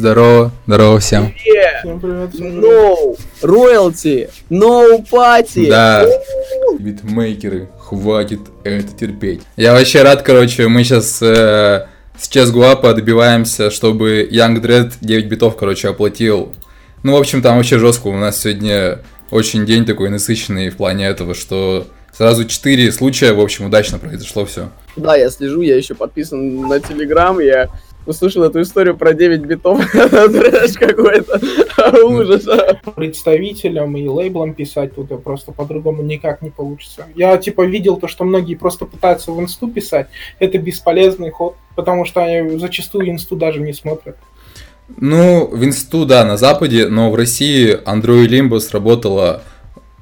Здорово, здорово всем. Всем привет. No royalty, no party. Да, битмейкеры, хватит это терпеть. Я вообще рад, короче, мы сейчас э, с Чес Гуапа добиваемся, чтобы Young Dread 9 битов, короче, оплатил. Ну, в общем, там вообще жестко. У нас сегодня очень день такой насыщенный в плане этого, что сразу 4 случая, в общем, удачно произошло все. Да, я слежу, я еще подписан на Телеграм, я услышал эту историю про 9 битов, трэш какой-то, ужас. Представителям и лейблам писать тут просто по-другому никак не получится. Я, типа, видел то, что многие просто пытаются в инсту писать, это бесполезный ход, потому что они зачастую инсту даже не смотрят. Ну, в инсту, да, на Западе, но в России Android Limbo сработала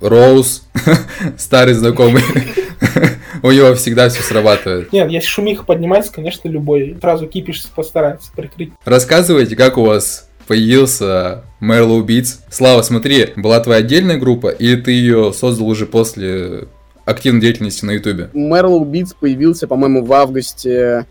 Роуз, старый знакомый. У него всегда все срабатывает. Нет, если шумиха поднимается, конечно, любой. Сразу кипиш постарается прикрыть. Рассказывайте, как у вас появился Merlow Beats. Слава, смотри, была твоя отдельная группа, или ты ее создал уже после активной деятельности на Ютубе? Merlow Beats появился, по-моему, в августе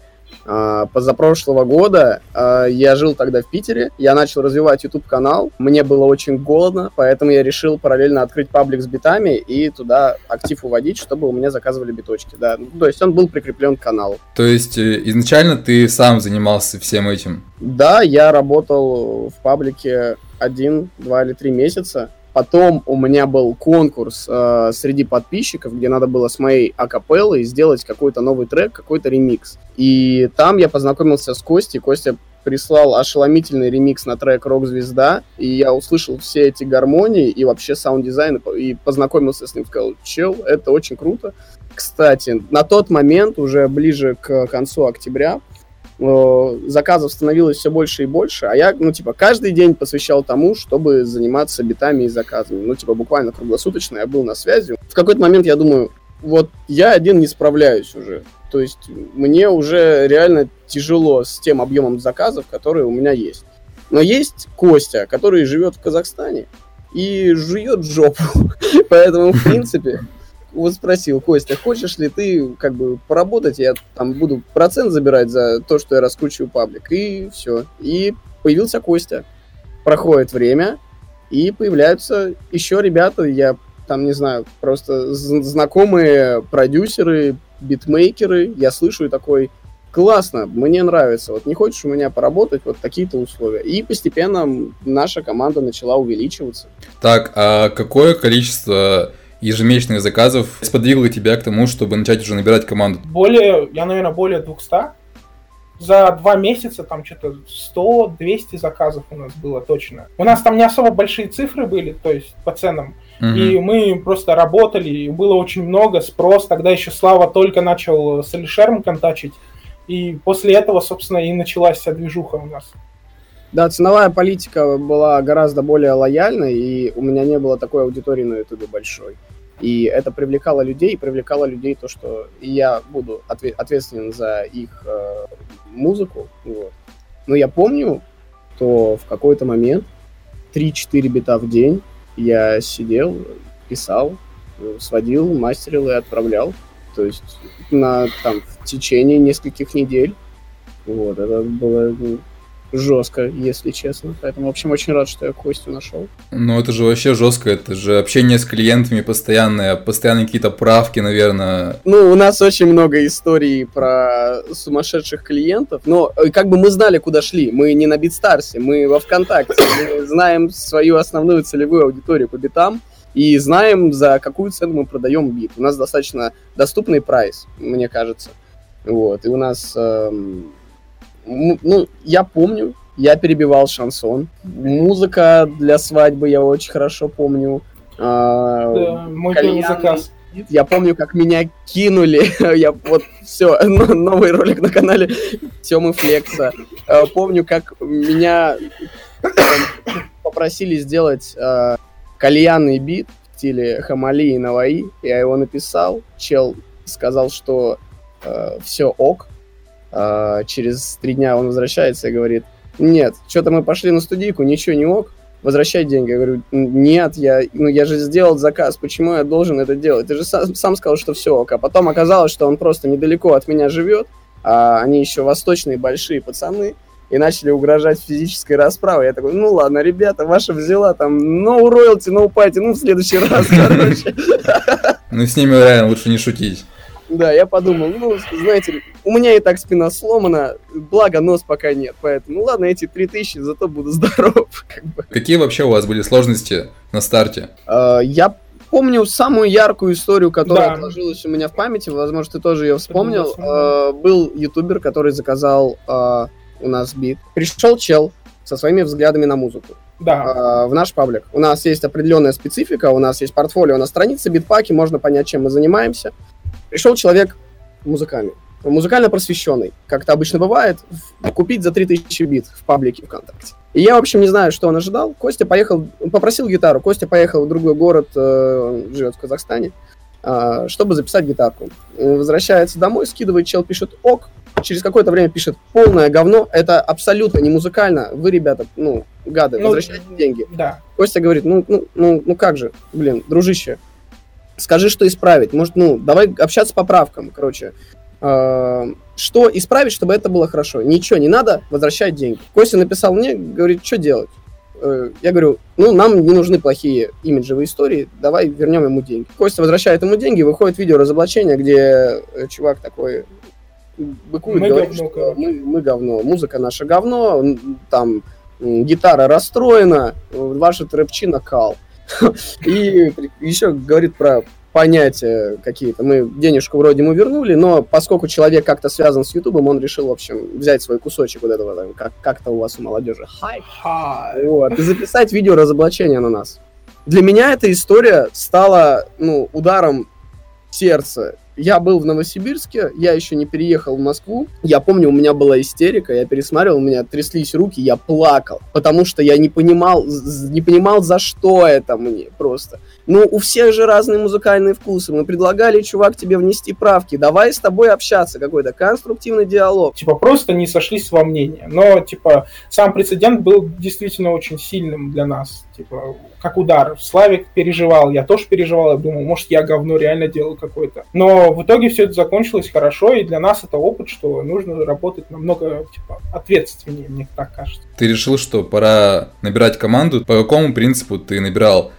позапрошлого года а, я жил тогда в Питере, я начал развивать YouTube-канал, мне было очень голодно, поэтому я решил параллельно открыть паблик с битами и туда актив уводить, чтобы у меня заказывали биточки, да. Ну, то есть он был прикреплен к каналу. То есть э, изначально ты сам занимался всем этим? Да, я работал в паблике один, два или три месяца, Потом у меня был конкурс э, среди подписчиков, где надо было с моей акапеллой сделать какой-то новый трек, какой-то ремикс. И там я познакомился с Костей. Костя прислал ошеломительный ремикс на трек «Рок-звезда», и я услышал все эти гармонии и вообще саунд-дизайн, и познакомился с ним, сказал, чел, это очень круто. Кстати, на тот момент, уже ближе к концу октября, Э, заказов становилось все больше и больше, а я, ну, типа, каждый день посвящал тому, чтобы заниматься битами и заказами. Ну, типа, буквально круглосуточно я был на связи. В какой-то момент я думаю, вот я один не справляюсь уже. То есть мне уже реально тяжело с тем объемом заказов, которые у меня есть. Но есть Костя, который живет в Казахстане и жует жопу. Поэтому, в принципе, вот спросил, Костя, хочешь ли ты как бы поработать, я там буду процент забирать за то, что я раскручиваю паблик, и все. И появился Костя. Проходит время, и появляются еще ребята, я там, не знаю, просто знакомые продюсеры, битмейкеры, я слышу и такой, классно, мне нравится, вот не хочешь у меня поработать, вот такие-то условия. И постепенно наша команда начала увеличиваться. Так, а какое количество ежемесячных заказов сподвигло тебя к тому, чтобы начать уже набирать команду? Более, я, наверное, более 200. За два месяца там что-то 100-200 заказов у нас было точно. У нас там не особо большие цифры были, то есть по ценам. Угу. И мы просто работали, и было очень много, спрос. Тогда еще Слава только начал с Алишером контачить. И после этого, собственно, и началась вся движуха у нас. Да, ценовая политика была гораздо более лояльной, и у меня не было такой аудитории на Ютубе большой. И это привлекало людей, и привлекало людей то, что я буду отве- ответственен за их э, музыку. Вот. Но я помню, то в какой-то момент 3-4 бита в день я сидел, писал, сводил, мастерил и отправлял. То есть на там в течение нескольких недель. Вот, это было ну, жестко, если честно. Поэтому, в общем, очень рад, что я Костю нашел. Ну, это же вообще жестко, это же общение с клиентами постоянное, постоянные какие-то правки, наверное. Ну, у нас очень много историй про сумасшедших клиентов, но э, как бы мы знали, куда шли. Мы не на Битстарсе, мы во ВКонтакте. Мы знаем свою основную целевую аудиторию по битам, и знаем, за какую цену мы продаем бит. У нас достаточно доступный прайс, мне кажется. Вот, и у нас эм, ну, я помню, я перебивал шансон. Музыка для свадьбы я очень хорошо помню. А, да, мой первый заказ. Я помню, как меня кинули. я вот все, новый ролик на канале Тёмы Флекса. А, помню, как меня попросили сделать а, кальянный бит в стиле Хамали и Наваи. Я его написал. Чел сказал, что все ок, а, через три дня он возвращается и говорит, нет, что-то мы пошли на студийку, ничего не ок, возвращай деньги. Я говорю, нет, я, ну, я же сделал заказ, почему я должен это делать? Ты же сам, сам сказал, что все ок. А потом оказалось, что он просто недалеко от меня живет, а они еще восточные большие пацаны, и начали угрожать физической расправой. Я такой, ну ладно, ребята, ваша взяла там no royalty, no party, ну в следующий раз, короче. Ну с ними реально лучше не шутить. Да, я подумал, ну, знаете, у меня и так спина сломана, благо нос пока нет, поэтому, ну ладно, эти 3000, зато буду здоров. Как бы. Какие вообще у вас были сложности на старте? Uh, я помню самую яркую историю, которая да. отложилась у меня в памяти, возможно, ты тоже ее вспомнил. Uh, был ютубер, который заказал uh, у нас бит. Пришел чел со своими взглядами на музыку. Да. в наш паблик. У нас есть определенная специфика, у нас есть портфолио на странице, битпаки, можно понять, чем мы занимаемся. Пришел человек музыкальный, музыкально просвещенный, как это обычно бывает, купить за 3000 бит в паблике ВКонтакте. И я, в общем, не знаю, что он ожидал. Костя поехал, попросил гитару. Костя поехал в другой город, э, живет в Казахстане, э, чтобы записать гитарку. Возвращается домой, скидывает, чел пишет ок. Через какое-то время пишет полное говно. Это абсолютно не музыкально. Вы, ребята, ну, гады, ну, возвращайте деньги. Да. Костя говорит, ну, ну, ну, ну как же, блин, дружище, скажи, что исправить. Может, ну, давай общаться по правкам, короче. Э, что исправить, чтобы это было хорошо? Ничего не надо, возвращать деньги. Костя написал мне, говорит, что делать? Э, я говорю, ну, нам не нужны плохие имиджевые истории, давай вернем ему деньги. Костя возвращает ему деньги, выходит видео разоблачения, где э, чувак такой быкует, мы говорит, говно, что мы, мы говно, музыка наша говно, там гитара расстроена, ваша трэпчина кал. И еще говорит про понятия какие-то. Мы денежку вроде ему вернули, но поскольку человек как-то связан с Ютубом, он решил, в общем, взять свой кусочек вот этого, там, как, как-то у вас у молодежи, хайп, вот, и записать видео разоблачения на нас. Для меня эта история стала, ну, ударом сердца я был в Новосибирске, я еще не переехал в Москву. Я помню, у меня была истерика, я пересматривал, у меня тряслись руки, я плакал, потому что я не понимал, не понимал, за что это мне просто. Ну, у всех же разные музыкальные вкусы. Мы предлагали, чувак, тебе внести правки. Давай с тобой общаться, какой-то конструктивный диалог. Типа, просто не сошлись во мнении. Но, типа, сам прецедент был действительно очень сильным для нас. Типа, как удар. Славик переживал, я тоже переживал, я думал, может, я говно реально делал какое-то. Но в итоге все это закончилось хорошо, и для нас это опыт, что нужно работать намного, типа, ответственнее, мне так кажется. Ты решил, что пора набирать команду. По какому принципу ты набирал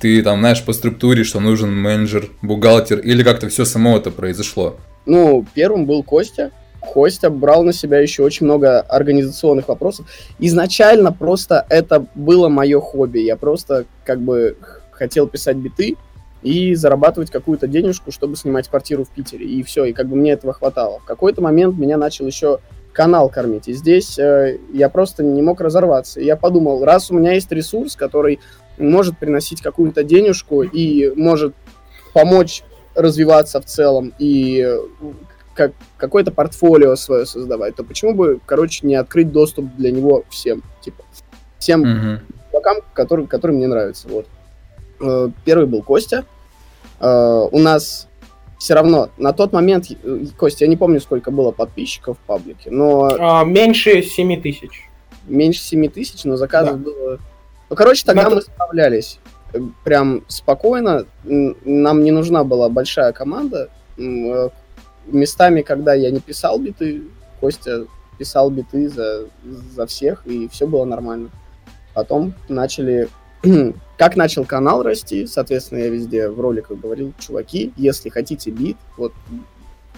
ты там знаешь по структуре, что нужен менеджер, бухгалтер, или как-то все само это произошло? Ну, первым был Костя. Костя брал на себя еще очень много организационных вопросов. Изначально просто это было мое хобби. Я просто как бы хотел писать биты и зарабатывать какую-то денежку, чтобы снимать квартиру в Питере. И все, и как бы мне этого хватало. В какой-то момент меня начал еще канал кормить. И здесь э, я просто не мог разорваться. Я подумал, раз у меня есть ресурс, который может приносить какую-то денежку и может помочь развиваться в целом и как какое-то портфолио свое создавать, то почему бы, короче, не открыть доступ для него всем, типа, всем mm-hmm. чувакам, которые, которые мне нравятся, вот. Э, первый был Костя. Э, у нас все равно на тот момент, э, Костя, я не помню, сколько было подписчиков в паблике, но... А, меньше 7 тысяч. Меньше 7 тысяч, но заказов да. было ну, короче, тогда Надо... мы справлялись прям спокойно. Нам не нужна была большая команда. Местами, когда я не писал биты, Костя писал биты за, за всех, и все было нормально. Потом начали... как начал канал расти, соответственно, я везде в роликах говорил, чуваки, если хотите бит, вот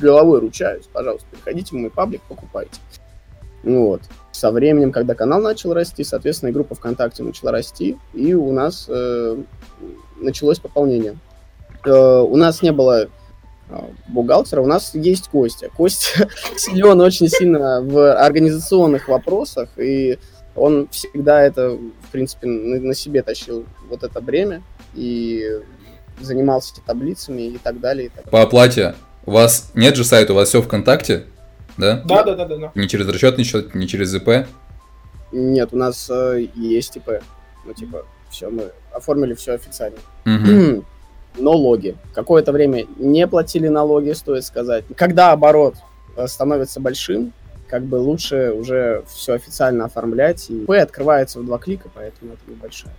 головой ручаюсь, пожалуйста, приходите в мой паблик, покупайте. Вот со временем, когда канал начал расти, соответственно, и группа ВКонтакте начала расти, и у нас э, началось пополнение. Э, у нас не было бухгалтера, у нас есть Костя. Костя силен очень сильно в организационных вопросах, и он всегда это, в принципе, на, на себе тащил вот это бремя, и занимался таблицами и так далее. И так далее. По оплате у вас нет же сайта, у вас все ВКонтакте? Да? Да, да, да, да. да. Не через расчетный счет, не через ИП? Нет, у нас э, есть ИП. Ну, типа, все, мы оформили все официально. Угу. Но логи. Какое-то время не платили налоги, стоит сказать. Когда оборот э, становится большим, как бы лучше уже все официально оформлять. И ИП открывается в два клика, поэтому это небольшая.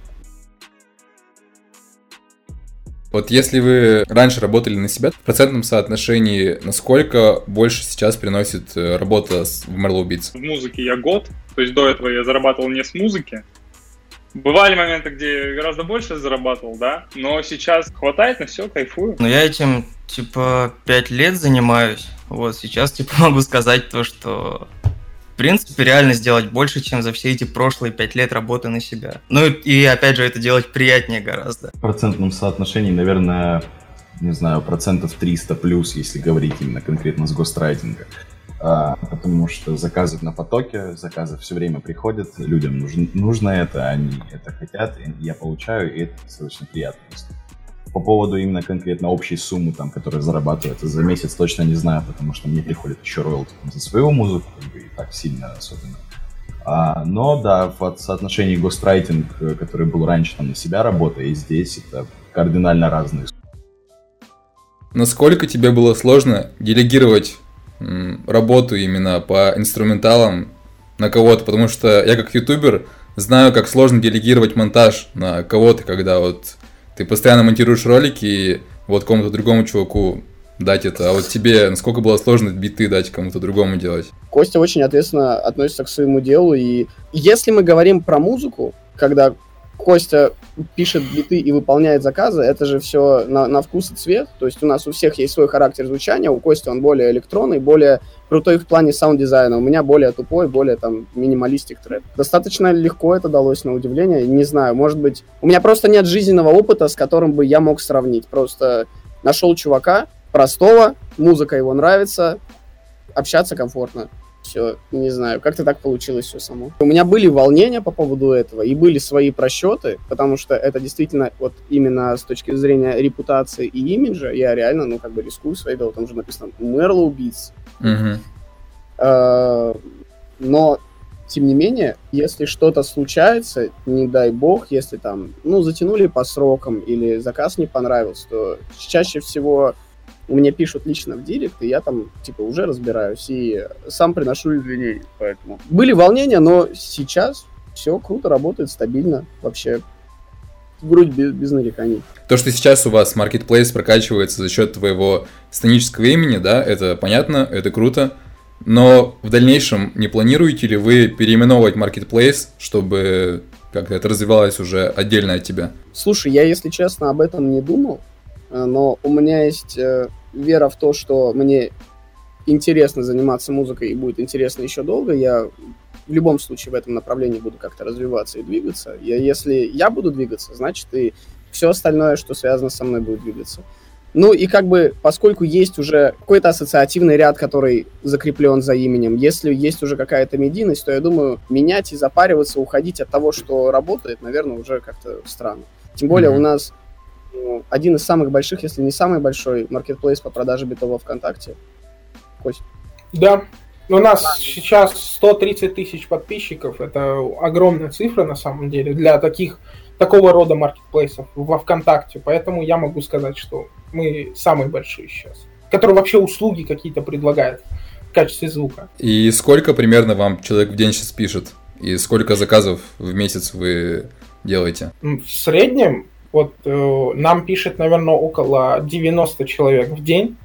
Вот если вы раньше работали на себя, в процентном соотношении, насколько больше сейчас приносит э, работа в Marlow Beats? В музыке я год, то есть до этого я зарабатывал не с музыки. Бывали моменты, где я гораздо больше зарабатывал, да, но сейчас хватает на все, кайфую. Ну, я этим, типа, пять лет занимаюсь. Вот, сейчас, типа, могу сказать то, что в принципе, реально сделать больше, чем за все эти прошлые пять лет работы на себя. Ну и, опять же, это делать приятнее гораздо. В процентном соотношении, наверное, не знаю, процентов 300 плюс, если говорить именно конкретно с гострайтинга. А, потому что заказы на потоке, заказы все время приходят, людям нужно, нужно это, они это хотят, я получаю, и это достаточно приятно. По поводу именно конкретно общей суммы, там, которая зарабатывается за месяц, точно не знаю, потому что мне приходит еще роялти за свою музыку, и так сильно особенно. А, но да, в соотношении гострайтинг, который был раньше там на себя работа, и здесь это кардинально разные. Насколько тебе было сложно делегировать работу именно по инструменталам на кого-то? Потому что я как ютубер знаю, как сложно делегировать монтаж на кого-то, когда вот ты постоянно монтируешь ролики и вот кому-то другому чуваку дать это, а вот тебе насколько было сложно биты дать кому-то другому делать? Костя очень ответственно относится к своему делу, и если мы говорим про музыку, когда Костя пишет биты и выполняет заказы, это же все на, на вкус и цвет. То есть у нас у всех есть свой характер звучания. У Кости он более электронный, более крутой в плане саунд-дизайна. У меня более тупой, более там minimalistic trap. Достаточно легко это далось на удивление. Не знаю, может быть... У меня просто нет жизненного опыта, с которым бы я мог сравнить. Просто нашел чувака простого, музыка его нравится, общаться комфортно все, не знаю, как-то так получилось все само. У меня были волнения по поводу этого, и были свои просчеты, потому что это действительно вот именно с точки зрения репутации и имиджа, я реально, ну, как бы рискую своей головой, там же написано Beats. Угу. А, но, тем не менее, если что-то случается, не дай бог, если там, ну, затянули по срокам или заказ не понравился, то чаще всего мне пишут лично в директ, и я там, типа, уже разбираюсь и сам приношу извинения. Поэтому были волнения, но сейчас все круто, работает стабильно, вообще вроде без, без нареканий. То, что сейчас у вас Marketplace прокачивается за счет твоего сценического имени, да, это понятно, это круто. Но в дальнейшем не планируете ли вы переименовывать Marketplace, чтобы как-то это развивалось уже отдельно от тебя? Слушай, я, если честно, об этом не думал. Э, но у меня есть э, вера в то, что мне интересно заниматься музыкой и будет интересно еще долго. Я в любом случае в этом направлении буду как-то развиваться и двигаться. Я, если я буду двигаться, значит и все остальное, что связано со мной, будет двигаться. Ну и как бы, поскольку есть уже какой-то ассоциативный ряд, который закреплен за именем, если есть уже какая-то медийность, то я думаю, менять и запариваться, уходить от того, что работает, наверное, уже как-то странно. Тем более mm-hmm. у нас один из самых больших, если не самый большой, маркетплейс по продаже битового ВКонтакте. Кость. Да, у нас сейчас 130 тысяч подписчиков. Это огромная цифра на самом деле для таких такого рода маркетплейсов во ВКонтакте. Поэтому я могу сказать, что мы самые большие сейчас. Которые вообще услуги какие-то предлагают в качестве звука. И сколько примерно вам человек в день сейчас пишет? И сколько заказов в месяц вы делаете? В среднем вот э, нам пишет, наверное, около 90 человек в день.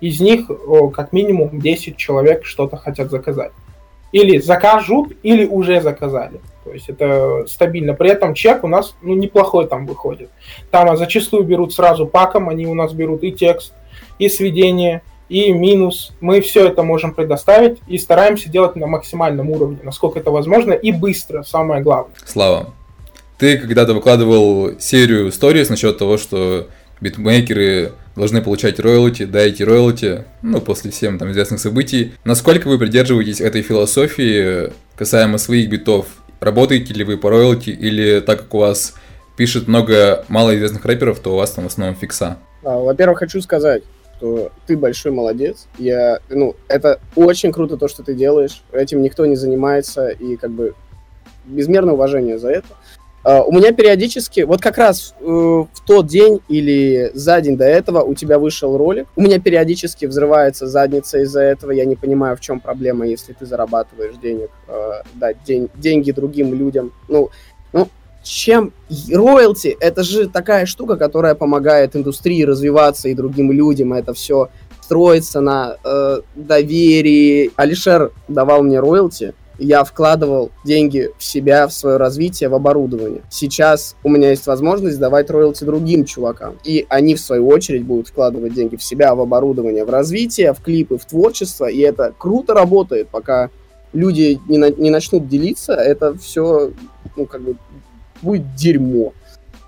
Из них э, как минимум 10 человек что-то хотят заказать. Или закажут, или уже заказали. То есть это стабильно. При этом чек у нас ну, неплохой там выходит. Там а зачастую берут сразу паком, они у нас берут и текст, и сведение, и минус. Мы все это можем предоставить и стараемся делать на максимальном уровне, насколько это возможно, и быстро, самое главное. Слава, ты когда-то выкладывал серию сториз насчет того, что битмейкеры должны получать роялти, дайте роялти, ну, после всем там известных событий. Насколько вы придерживаетесь этой философии касаемо своих битов? Работаете ли вы по роялти или так как у вас пишет много малоизвестных рэперов, то у вас там в основном фикса? А, во-первых, хочу сказать, что ты большой молодец. Я, ну, это очень круто то, что ты делаешь. Этим никто не занимается, и как бы безмерное уважение за это. Uh, у меня периодически, вот как раз uh, в тот день или за день до этого у тебя вышел ролик, у меня периодически взрывается задница из-за этого, я не понимаю, в чем проблема, если ты зарабатываешь денег, uh, дать день, деньги другим людям. Ну, ну, чем роялти, это же такая штука, которая помогает индустрии развиваться и другим людям, это все строится на э, доверии. Алишер давал мне роялти, я вкладывал деньги в себя, в свое развитие, в оборудование. Сейчас у меня есть возможность давать роялти другим чувакам. И они, в свою очередь, будут вкладывать деньги в себя, в оборудование, в развитие, в клипы, в творчество. И это круто работает, пока люди не, на, не начнут делиться, это все, ну, как бы, будет дерьмо.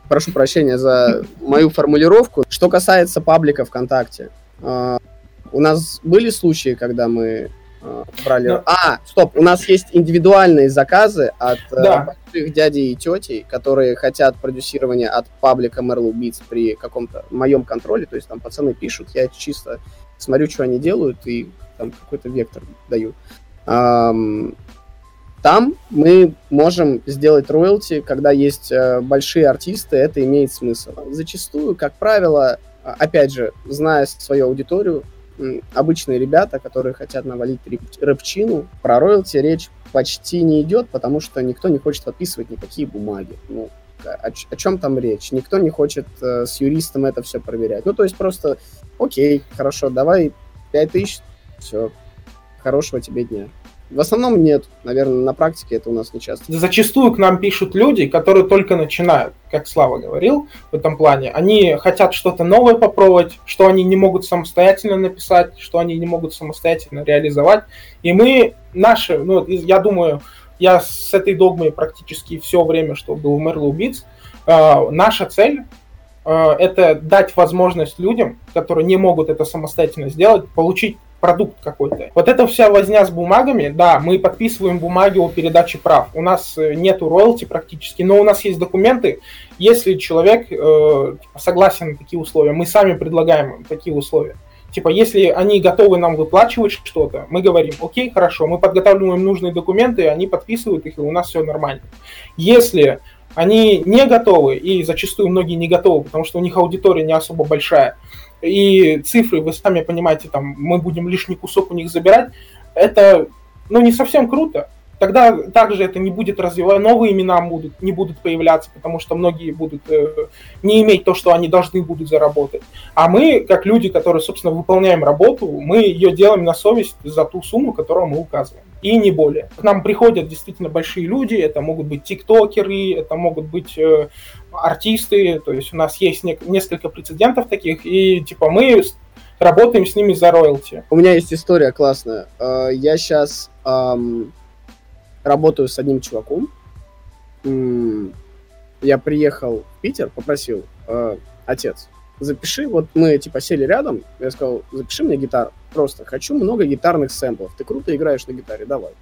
Прошу прощения за мою формулировку. Что касается паблика ВКонтакте, э, у нас были случаи, когда мы брали... Да. А, стоп, у нас есть индивидуальные заказы от э, да. больших дядей и тетей, которые хотят продюсирования от паблика Merlu Beats при каком-то моем контроле, то есть там пацаны пишут, я чисто смотрю, что они делают, и там какой-то вектор даю. Там мы можем сделать роялти, когда есть э, большие артисты, это имеет смысл. Зачастую, как правило, а, опять же, зная свою аудиторию, обычные ребята, которые хотят навалить рэпчину, про роялти речь почти не идет, потому что никто не хочет подписывать никакие бумаги. Ну, о, о чем там речь? Никто не хочет э, с юристом это все проверять. Ну, то есть просто, окей, хорошо, давай 5000, все, хорошего тебе дня. В основном нет. Наверное, на практике это у нас не часто. Зачастую к нам пишут люди, которые только начинают, как Слава говорил в этом плане. Они хотят что-то новое попробовать, что они не могут самостоятельно написать, что они не могут самостоятельно реализовать. И мы наши, ну, я думаю, я с этой догмой практически все время, что был в Merlo Beats, э, наша цель э, это дать возможность людям, которые не могут это самостоятельно сделать, получить продукт какой-то. Вот эта вся возня с бумагами, да, мы подписываем бумаги о передаче прав. У нас э, нету роялти практически, но у нас есть документы. Если человек э, согласен на такие условия, мы сами предлагаем такие условия. Типа, если они готовы нам выплачивать что-то, мы говорим, окей, хорошо, мы подготавливаем нужные документы, они подписывают их, и у нас все нормально. Если они не готовы, и зачастую многие не готовы, потому что у них аудитория не особо большая, и цифры, вы сами понимаете, там, мы будем лишний кусок у них забирать, это, ну, не совсем круто. Тогда также это не будет развивать, новые имена будут, не будут появляться, потому что многие будут э, не иметь то, что они должны будут заработать. А мы, как люди, которые, собственно, выполняем работу, мы ее делаем на совесть за ту сумму, которую мы указываем. И не более. К нам приходят действительно большие люди, это могут быть тиктокеры, это могут быть э, артисты, то есть у нас есть не, несколько прецедентов таких, и типа мы работаем с ними за роялти. У меня есть история классная. Э, я сейчас эм, работаю с одним чуваком. Я приехал в Питер, попросил э, отец, запиши, вот мы типа сели рядом, я сказал, запиши мне гитару, просто хочу много гитарных сэмплов, ты круто играешь на гитаре, давай.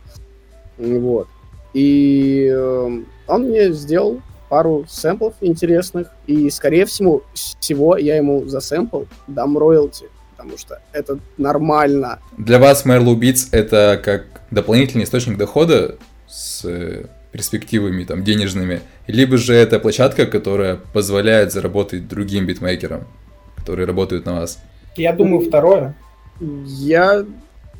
Вот. И э, он мне сделал пару сэмплов интересных, и, скорее всего, всего я ему за сэмпл дам роялти, потому что это нормально. Для вас Merlu Beats это как дополнительный источник дохода с э, перспективами там денежными, либо же это площадка, которая позволяет заработать другим битмейкерам, которые работают на вас? Я думаю, второе. Я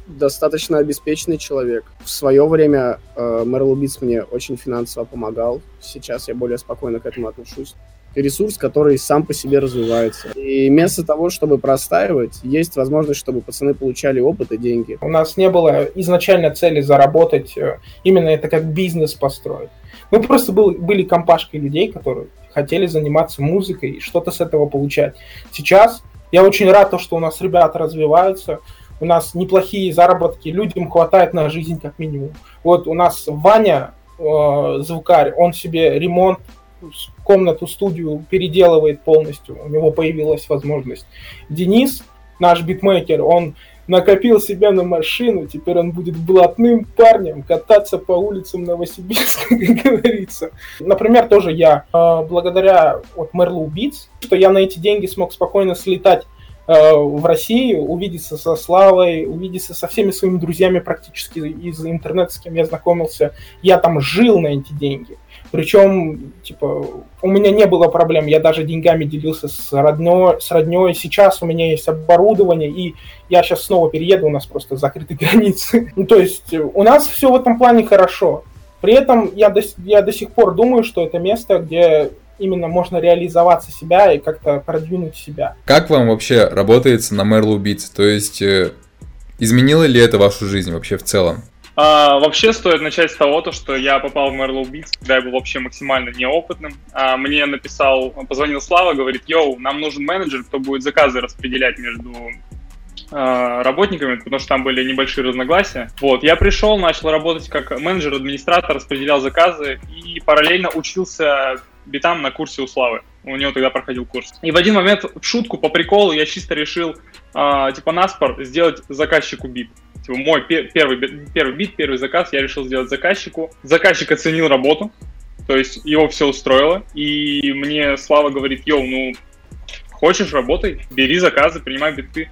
достаточно обеспеченный человек. В свое время э, мне очень финансово помогал. Сейчас я более спокойно к этому отношусь. Ресурс, который сам по себе развивается. И вместо того, чтобы простаивать, есть возможность, чтобы пацаны получали опыт и деньги. У нас не было изначально цели заработать, э, именно это как бизнес построить. Мы просто был, были компашкой людей, которые хотели заниматься музыкой и что-то с этого получать. Сейчас я очень рад, то, что у нас ребята развиваются, у нас неплохие заработки, людям хватает на жизнь как минимум. Вот у нас Ваня, э, звукарь, он себе ремонт, комнату, студию переделывает полностью, у него появилась возможность. Денис, наш битмейкер, он накопил себя на машину, теперь он будет блатным парнем кататься по улицам Новосибирска, как говорится. Например, тоже я, э, благодаря вот Merlu Beats, что я на эти деньги смог спокойно слетать Э, в России, увидеться со Славой, увидеться со всеми своими друзьями практически из интернета, с кем я знакомился. Я там жил на эти деньги. Причем, типа, у меня не было проблем, я даже деньгами делился с родной, с родней. Сейчас у меня есть оборудование, и я сейчас снова перееду, у нас просто закрыты границы. Ну, то есть у нас все в этом плане хорошо. При этом я до, я до сих пор думаю, что это место, где именно можно реализоваться себя и как-то продвинуть себя. Как вам вообще работается на Merlo Beats? То есть э, изменило ли это вашу жизнь вообще в целом? А, вообще стоит начать с того, то, что я попал в Merlo Beats, когда я был вообще максимально неопытным. А, мне написал, позвонил Слава, говорит, йоу, нам нужен менеджер, кто будет заказы распределять между а, работниками, потому что там были небольшие разногласия. Вот, я пришел, начал работать как менеджер-администратор, распределял заказы и параллельно учился битам на курсе у Славы. У него тогда проходил курс. И в один момент, в шутку, по приколу, я чисто решил, э, типа, наспор сделать заказчику бит. Типа, мой пер- первый, первый бит, первый заказ я решил сделать заказчику. Заказчик оценил работу, то есть его все устроило. И мне Слава говорит, йоу, ну, хочешь, работай, бери заказы, принимай биты.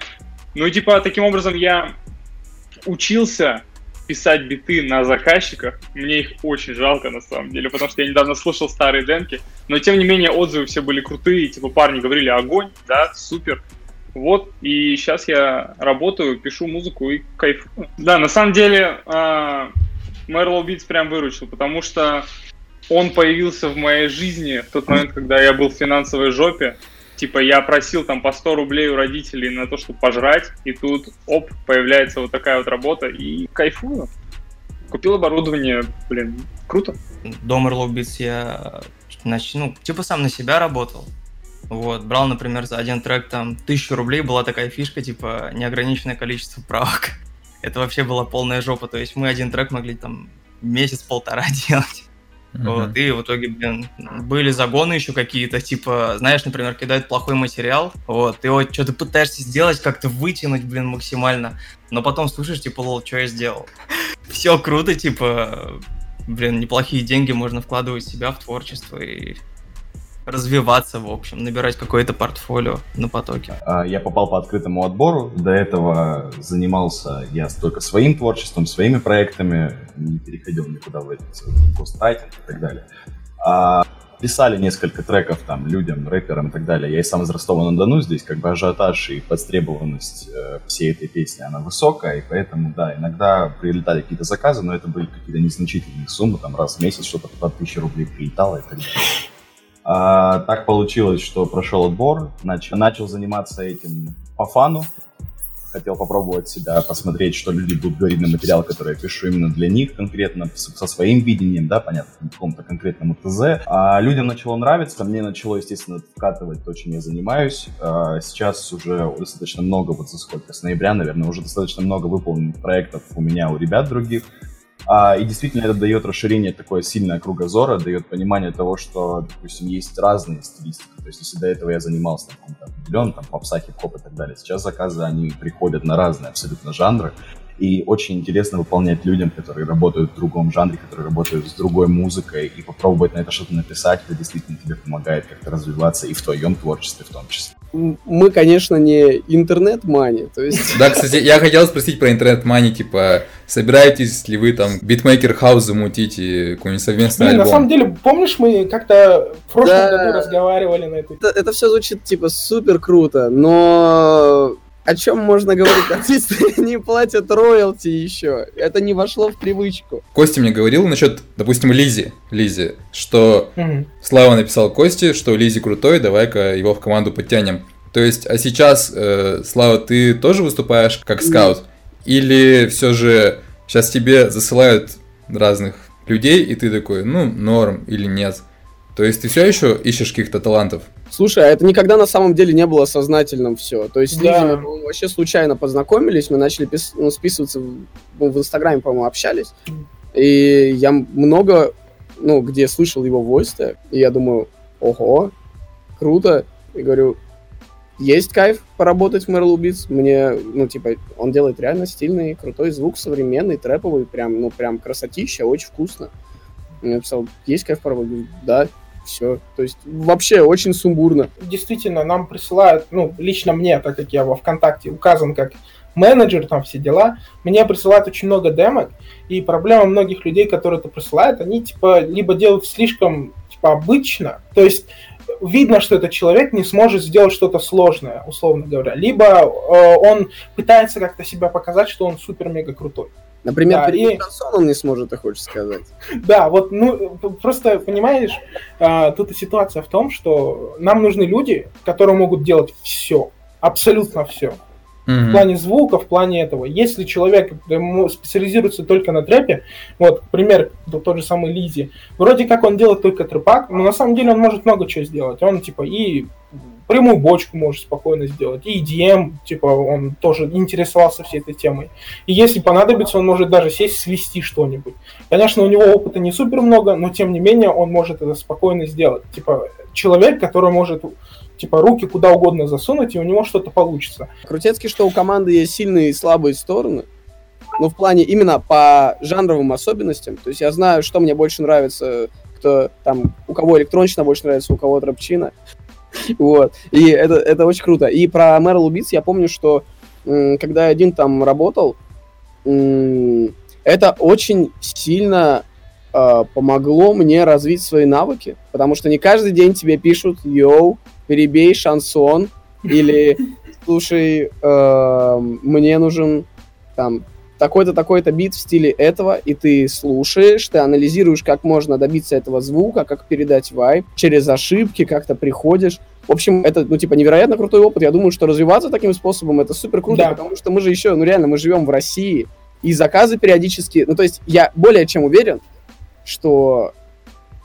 Ну и типа, таким образом я учился писать биты на заказчиках. Мне их очень жалко, на самом деле, потому что я недавно слушал старые демки, но тем не менее отзывы все были крутые, типа парни говорили огонь, да, супер. Вот, и сейчас я работаю, пишу музыку и кайфую. Да, на самом деле, э, Merlo Beats прям выручил, потому что он появился в моей жизни в тот момент, когда я был в финансовой жопе, типа я просил там по 100 рублей у родителей на то, чтобы пожрать, и тут, оп, появляется вот такая вот работа, и кайфую. Купил оборудование, блин, круто. До Merlow Beats я, ну, типа сам на себя работал. Вот, брал, например, за один трек там тысячу рублей, была такая фишка, типа неограниченное количество правок. Это вообще была полная жопа, то есть мы один трек могли там месяц-полтора делать. Uh-huh. Вот, и в итоге, блин, были загоны еще какие-то, типа, знаешь, например, кидают плохой материал, вот, ты вот что-то пытаешься сделать, как-то вытянуть, блин, максимально, но потом слушаешь, типа, лол, что я сделал? Все круто, типа, блин, неплохие деньги можно вкладывать в себя в творчество и развиваться, в общем, набирать какое-то портфолио на потоке. А, я попал по открытому отбору. До этого занимался я только своим творчеством, своими проектами, не переходил никуда в этот пострайтинг и так далее. А писали несколько треков там людям, рэперам и так далее. Я и сам из Ростова-на-Дону, здесь как бы ажиотаж и подстребованность э, всей этой песни, она высокая, и поэтому, да, иногда прилетали какие-то заказы, но это были какие-то незначительные суммы, там раз в месяц что-то по 1000 рублей прилетало и так далее. А, так получилось, что прошел отбор, начал, начал заниматься этим по фану, хотел попробовать себя, посмотреть, что люди будут говорить на материал, который я пишу именно для них, конкретно со своим видением, да, понятно, какому-то конкретному ТЗ. А людям начало нравиться, мне начало, естественно, вкатывать то, чем я занимаюсь. А сейчас уже достаточно много, вот за сколько, с ноября, наверное, уже достаточно много выполненных проектов у меня, у ребят других. А, и действительно это дает расширение такое сильное кругозора, дает понимание того, что, допустим, есть разные стилистики. То есть если до этого я занимался там, каким-то определенным, там, попса, хип-хоп и так далее, сейчас заказы, они приходят на разные абсолютно жанры. И очень интересно выполнять людям, которые работают в другом жанре, которые работают с другой музыкой, и попробовать на это что-то написать, это действительно тебе помогает как-то развиваться и в твоем творчестве в том числе. Мы, конечно, не интернет-мани, то есть... Да, кстати, я хотел спросить про Internet Money, типа, собираетесь ли вы там beatmaker house замутить и какой-нибудь совместный Блин, альбом? на самом деле, помнишь, мы как-то в прошлом да, году разговаривали на эту... Это, это все звучит, типа, супер круто, но о чем можно говорить? Артисты не платят роялти еще. Это не вошло в привычку. Костя мне говорил насчет, допустим, Лизи, Лизи, что угу. Слава написал Косте, что Лизи крутой, давай-ка его в команду подтянем. То есть, а сейчас, э, Слава, ты тоже выступаешь как скаут? Или все же сейчас тебе засылают разных людей, и ты такой, ну, норм или нет? То есть ты все еще ищешь каких-то талантов? Слушай, а это никогда на самом деле не было сознательным все. То есть да. мы вообще случайно познакомились, мы начали пис- ну, списываться в, ну, в Инстаграме, по-моему, общались. И я много, ну, где слышал его войс и я думаю, ого, круто. И говорю, есть кайф поработать в Merle Beats. Мне, ну, типа, он делает реально стильный, крутой звук, современный, трэповый, прям, ну, прям красотища, очень вкусно. Я написал, есть кайф поработать? Да, все. То есть вообще очень сумбурно. Действительно, нам присылают, ну, лично мне, так как я во ВКонтакте указан как менеджер, там все дела, мне присылают очень много демок, и проблема многих людей, которые это присылают, они, типа, либо делают слишком, типа, обычно, то есть видно, что этот человек не сможет сделать что-то сложное, условно говоря, либо э, он пытается как-то себя показать, что он супер-мега крутой. Например, да, и... шансон он не сможет, ты хочешь сказать. Да, вот, ну, просто, понимаешь, а, тут ситуация в том, что нам нужны люди, которые могут делать все, абсолютно все. Mm-hmm. В плане звука, в плане этого. Если человек специализируется только на трэпе, вот, пример, тот же самый Лизи, вроде как он делает только трэпак, но на самом деле он может много чего сделать. Он, типа, и прямую бочку может спокойно сделать. И EDM, типа, он тоже интересовался всей этой темой. И если понадобится, он может даже сесть, свести что-нибудь. Конечно, у него опыта не супер много, но тем не менее он может это спокойно сделать. Типа, человек, который может типа руки куда угодно засунуть, и у него что-то получится. Крутецкий, что у команды есть сильные и слабые стороны, но в плане именно по жанровым особенностям. То есть я знаю, что мне больше нравится, кто там, у кого электронщина больше нравится, у кого трэпчина. Вот. И это, это очень круто. И про Мерл Убийц я помню, что когда я один там работал, это очень сильно э, помогло мне развить свои навыки, потому что не каждый день тебе пишут «Йоу, перебей шансон» или «Слушай, э, мне нужен там такой-то, такой-то бит в стиле этого, и ты слушаешь, ты анализируешь, как можно добиться этого звука, как передать вайб, через ошибки как-то приходишь. В общем, это, ну, типа, невероятно крутой опыт. Я думаю, что развиваться таким способом это супер круто, да. потому что мы же еще, ну, реально, мы живем в России, и заказы периодически, ну, то есть я более чем уверен, что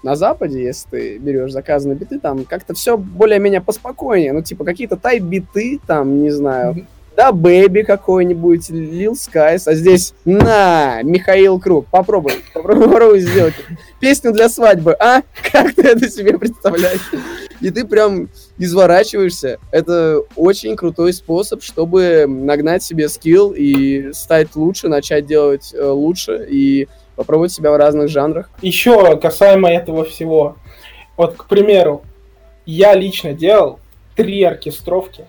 на Западе, если ты берешь заказы на биты, там как-то все более-менее поспокойнее. Ну, типа, какие-то тайп-биты, там, не знаю, DaBaby какой-нибудь, Lil Skies, а здесь на, Михаил Круг, попробуй, попробуй сделать песню для свадьбы, а? Как ты это себе представляешь? И ты прям изворачиваешься. Это очень крутой способ, чтобы нагнать себе скилл и стать лучше, начать делать э, лучше и попробовать себя в разных жанрах. Еще касаемо этого всего. Вот, к примеру, я лично делал три оркестровки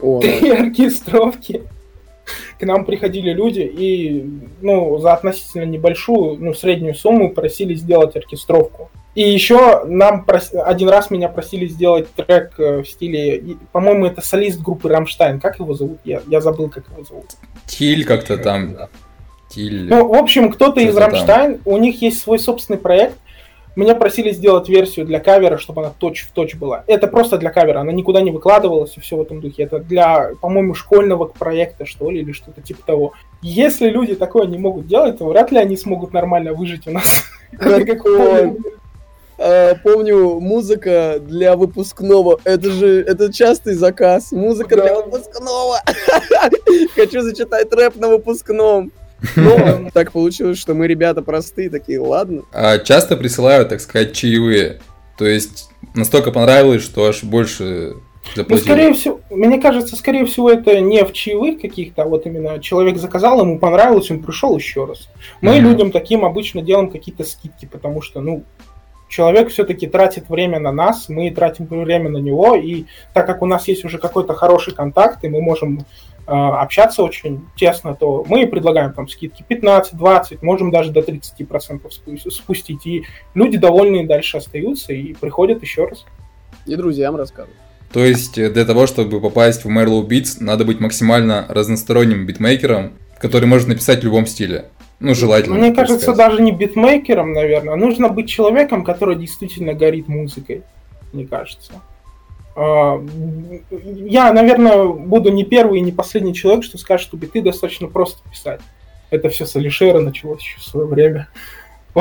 о, три да. оркестровки. К нам приходили люди и, ну, за относительно небольшую, ну, среднюю сумму просили сделать оркестровку. И еще нам прос... один раз меня просили сделать трек э, в стиле, по-моему, это солист группы Рамштайн. Как его зовут? Я, я забыл, как его зовут. Тиль как-то там. Тиль. Ну, в общем, кто-то из Рамштайн, у них есть свой собственный проект, меня просили сделать версию для кавера, чтобы она точь-в-точь была. Это просто для кавера, она никуда не выкладывалась и все в этом духе. Это для, по-моему, школьного проекта, что ли, или что-то типа того. Если люди такое не могут делать, то вряд ли они смогут нормально выжить у нас. А, помню, музыка для выпускного. Это же, это частый заказ. Музыка для выпускного. Хочу зачитать рэп на выпускном. Но так получилось, что мы ребята простые, такие, ладно. А часто присылают, так сказать, чаевые. То есть настолько понравилось, что аж больше Ну, скорее всего, мне кажется, скорее всего, это не в чаевых каких-то, а вот именно человек заказал, ему понравилось, он пришел еще раз. Мы mm-hmm. людям таким обычно делаем какие-то скидки, потому что, ну, человек все-таки тратит время на нас, мы тратим время на него, и так как у нас есть уже какой-то хороший контакт, и мы можем общаться очень тесно, то мы предлагаем там скидки 15-20, можем даже до 30% спустить. И люди довольные дальше остаются и приходят еще раз. И друзьям рассказывают. То есть э, для того, чтобы попасть в Merlow Beats, надо быть максимально разносторонним битмейкером, который может написать в любом стиле. Ну, желательно. Мне кажется, сказать. даже не битмейкером, наверное. Нужно быть человеком, который действительно горит музыкой, мне кажется. А, я, наверное, буду не первый и не последний человек, что скажет, что биты достаточно просто писать. Это все с Алишера началось еще в свое время.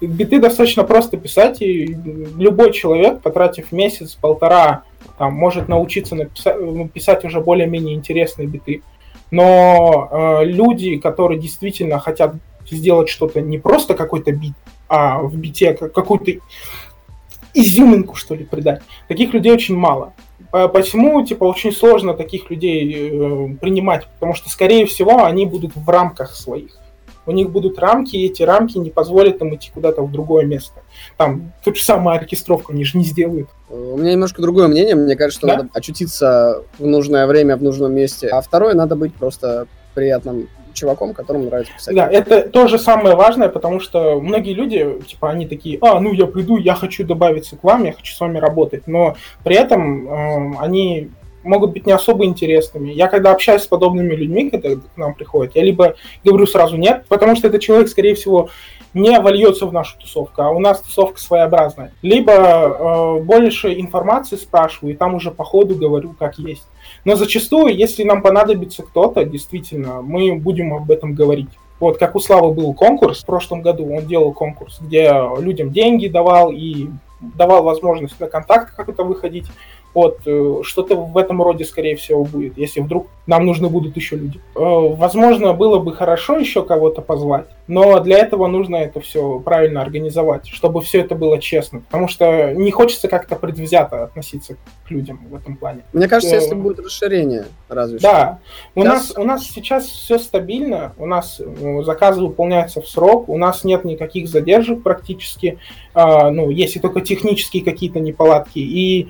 Биты достаточно просто писать, и любой человек, потратив месяц, полтора, там, может научиться написать, писать уже более-менее интересные биты. Но э, люди, которые действительно хотят сделать что-то не просто какой-то бит, а в бите какую-то изюминку, что ли, придать. Таких людей очень мало. Почему, типа, очень сложно таких людей э, принимать? Потому что, скорее всего, они будут в рамках своих. У них будут рамки, и эти рамки не позволят им идти куда-то в другое место. Там, тут же самая оркестровка, они же не сделают. У меня немножко другое мнение. Мне кажется, что да? надо очутиться в нужное время, в нужном месте. А второе, надо быть просто приятным чуваком, которому нравится писать. Да, это тоже самое важное, потому что многие люди, типа, они такие, а, ну я приду, я хочу добавиться к вам, я хочу с вами работать, но при этом э, они могут быть не особо интересными. Я когда общаюсь с подобными людьми, когда к нам приходят, я либо говорю сразу нет, потому что этот человек, скорее всего, не вольется в нашу тусовку, а у нас тусовка своеобразная. Либо э, больше информации спрашиваю, и там уже по ходу говорю, как есть. Но зачастую, если нам понадобится кто-то, действительно, мы будем об этом говорить. Вот как у Славы был конкурс в прошлом году, он делал конкурс, где людям деньги давал и давал возможность на контакт как-то выходить. Вот, э, что-то в этом роде, скорее всего, будет, если вдруг нам нужны будут еще люди. Э, возможно, было бы хорошо еще кого-то позвать, но для этого нужно это все правильно организовать, чтобы все это было честно, потому что не хочется как-то предвзято относиться к людям в этом плане. Мне кажется, если э, будет расширение, разве что. Да, у нас, у нас сейчас все стабильно, у нас заказы выполняются в срок, у нас нет никаких задержек практически, ну, если только технические какие-то неполадки, и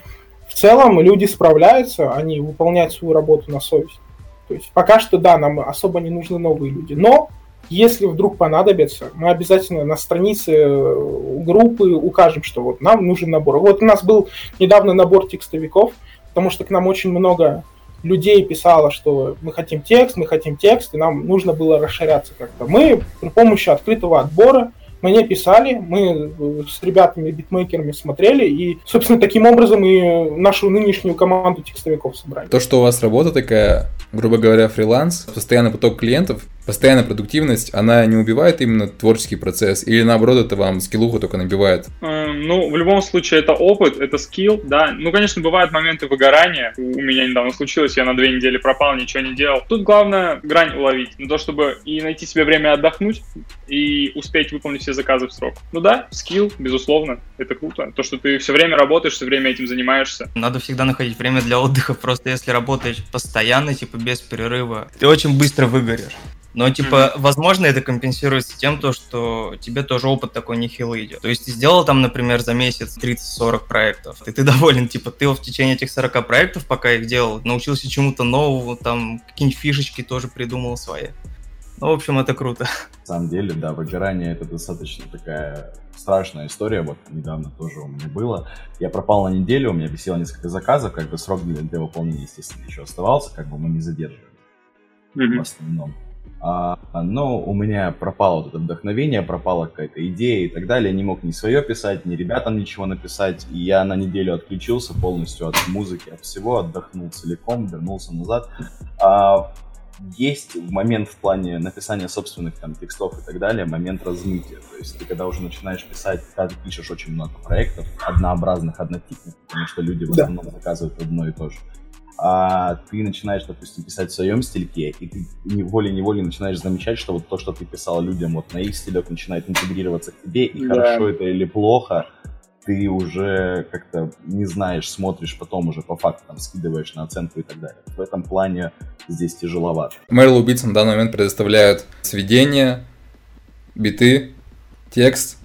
в целом люди справляются, они выполняют свою работу на совесть. То есть пока что, да, нам особо не нужны новые люди. Но если вдруг понадобится, мы обязательно на странице э, группы укажем, что вот нам нужен набор. Вот у нас был недавно набор текстовиков, потому что к нам очень много людей писало, что мы хотим текст, мы хотим текст, и нам нужно было расширяться как-то. Мы при помощи открытого отбора мне писали, мы э, с ребятами, битмейкерами смотрели, и, собственно, таким образом и нашу нынешнюю команду текстовиков собрали. То, что у вас работа такая, грубо говоря, фриланс, постоянный поток клиентов, постоянная продуктивность, она не убивает именно творческий процесс, или наоборот, это вам скиллуху только набивает? Эм, ну, в любом случае, это опыт, это скилл, да. Ну, конечно, бывают моменты выгорания. У меня недавно случилось, я на две недели пропал, ничего не делал. Тут главное грань уловить, на то, чтобы и найти себе время отдохнуть, и успеть выполнить все заказы в срок. Ну да, скилл, безусловно, это круто. То, что ты все время работаешь, все время этим занимаешься. Надо всегда находить время для отдыха, просто если работаешь постоянно, типа без перерыва, ты очень быстро выгоришь. Но, типа, mm-hmm. возможно, это компенсируется тем, то, что тебе тоже опыт такой нехилый идет. То есть ты сделал там, например, за месяц 30-40 проектов, и ты доволен, типа, ты в течение этих 40 проектов, пока их делал, научился чему-то новому, там, какие-нибудь фишечки тоже придумал свои. Ну, в общем, это круто. На самом деле, да, выгорание это достаточно такая страшная история. Вот недавно тоже у меня было. Я пропал на неделю, у меня висело несколько заказов, как бы срок для, для выполнения, естественно, еще оставался, как бы мы не задерживали. Mm-hmm. В основном. А, но у меня пропало вот это вдохновение, пропала какая-то идея и так далее. Я не мог ни свое писать, ни ребятам ничего написать. И я на неделю отключился полностью от музыки, от всего, отдохнул целиком, вернулся назад. А, есть момент в плане написания собственных там текстов и так далее, момент размытия. То есть ты когда уже начинаешь писать, когда ты пишешь очень много проектов, однообразных, однотипных, потому что люди в основном да. заказывают одно и то же а ты начинаешь, допустим, писать в своем стильке, и ты волей-неволей начинаешь замечать, что вот то, что ты писал людям вот на их стилек, начинает интегрироваться к тебе, и да. хорошо это или плохо, ты уже как-то не знаешь, смотришь потом уже по факту, там, скидываешь на оценку и так далее. В этом плане здесь тяжеловато. Мэрил убийцы на данный момент предоставляют сведения, биты, текст,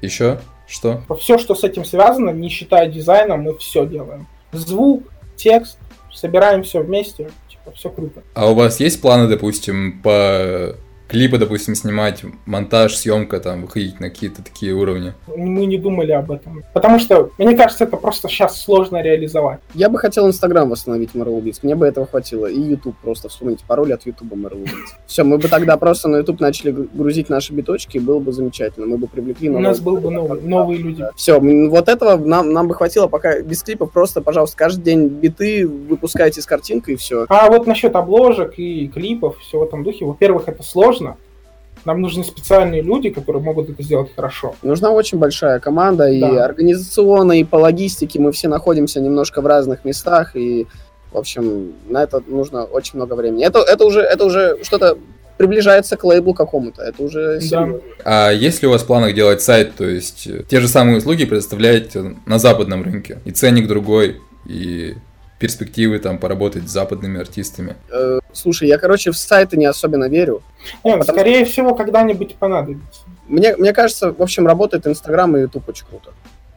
еще что? Все, что с этим связано, не считая дизайна, мы все делаем. Звук, текст, собираем все вместе, типа, все круто. А у вас есть планы, допустим, по клипы, допустим, снимать, монтаж, съемка, там, выходить на какие-то такие уровни? Мы не думали об этом. Потому что, мне кажется, это просто сейчас сложно реализовать. Я бы хотел Инстаграм восстановить Мэрл Убийц. Мне бы этого хватило. И Ютуб просто. Вспомните пароль от Ютуба Мэрл Убийц. Все, мы бы тогда просто на Ютуб начали грузить наши биточки, и было бы замечательно. Мы бы привлекли новые... У нас был бы новый, новые люди. Все, вот этого нам, нам бы хватило пока без клипов. Просто, пожалуйста, каждый день биты выпускайте с картинкой и все. А вот насчет обложек и клипов, все в этом духе. Во-первых, это сложно сложно. Нам нужны специальные люди, которые могут это сделать хорошо. Нужна очень большая команда, и да. организационно, и по логистике. Мы все находимся немножко в разных местах, и, в общем, на это нужно очень много времени. Это, это уже, это уже что-то приближается к лейблу какому-то. Это уже да. А есть ли у вас в планах делать сайт, то есть те же самые услуги предоставляете на западном рынке, и ценник другой, и перспективы там поработать с западными артистами? Э, слушай, я, короче, в сайты не особенно верю. Нет, потому... скорее всего, когда-нибудь понадобится. Мне, мне кажется, в общем, работает Инстаграм и Ютуб очень круто.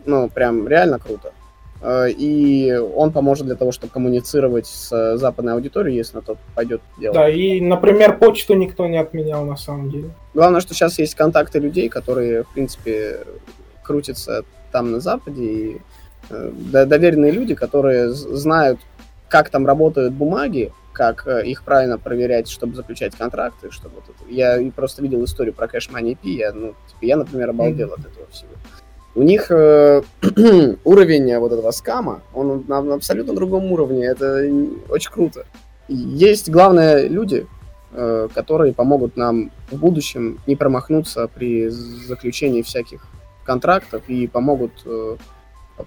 Ну, прям реально круто. Э, и он поможет для того, чтобы коммуницировать с западной аудиторией, если на то пойдет дело. Да, и, например, почту никто не отменял на самом деле. Главное, что сейчас есть контакты людей, которые, в принципе, крутятся там на Западе, и Э, доверенные люди, которые знают как там работают бумаги, как э, их правильно проверять, чтобы заключать контракты, чтобы вот это. Я просто видел историю про Cash Money P, я, ну, типа, я, например, обалдел от этого всего. У них э, уровень вот этого скама, он на, на абсолютно другом уровне, это очень круто. Есть, главное, люди, э, которые помогут нам в будущем не промахнуться при заключении всяких контрактов и помогут э,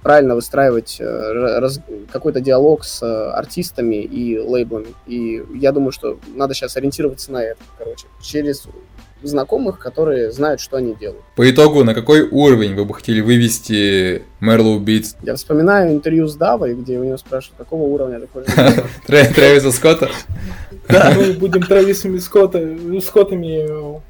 правильно выстраивать э, раз, какой-то диалог с э, артистами и лейблами. И я думаю, что надо сейчас ориентироваться на это, короче, через знакомых, которые знают, что они делают. По итогу, на какой уровень вы бы хотели вывести Мерлоу Битс? Я вспоминаю интервью с Давой, где у него спрашивают, какого уровня ты хочешь Трэвиса Скотта? Да, мы будем Трэвисами Скоттами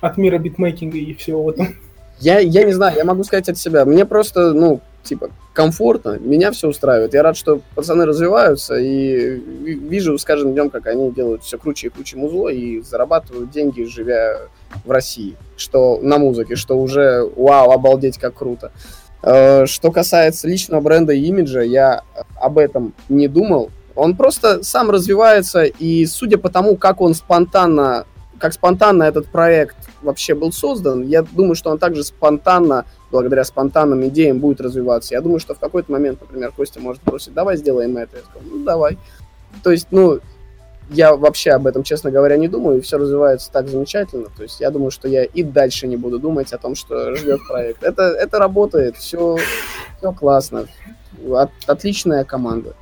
от мира битмейкинга и всего в этом. Я, я не знаю, я могу сказать от себя. Мне просто, ну, типа, комфортно, меня все устраивает. Я рад, что пацаны развиваются, и вижу с каждым днем, как они делают все круче и круче музло, и зарабатывают деньги, живя в России, что на музыке, что уже, вау, обалдеть, как круто. Э, что касается личного бренда и имиджа, я об этом не думал. Он просто сам развивается, и судя по тому, как он спонтанно, как спонтанно этот проект вообще был создан, я думаю, что он также спонтанно благодаря спонтанным идеям будет развиваться. Я думаю, что в какой-то момент, например, Костя может бросить, давай сделаем это. Я скажу, ну, давай. То есть, ну, я вообще об этом, честно говоря, не думаю, и все развивается так замечательно. То есть я думаю, что я и дальше не буду думать о том, что ждет проект. Это, это работает, все, все классно. От, отличная команда.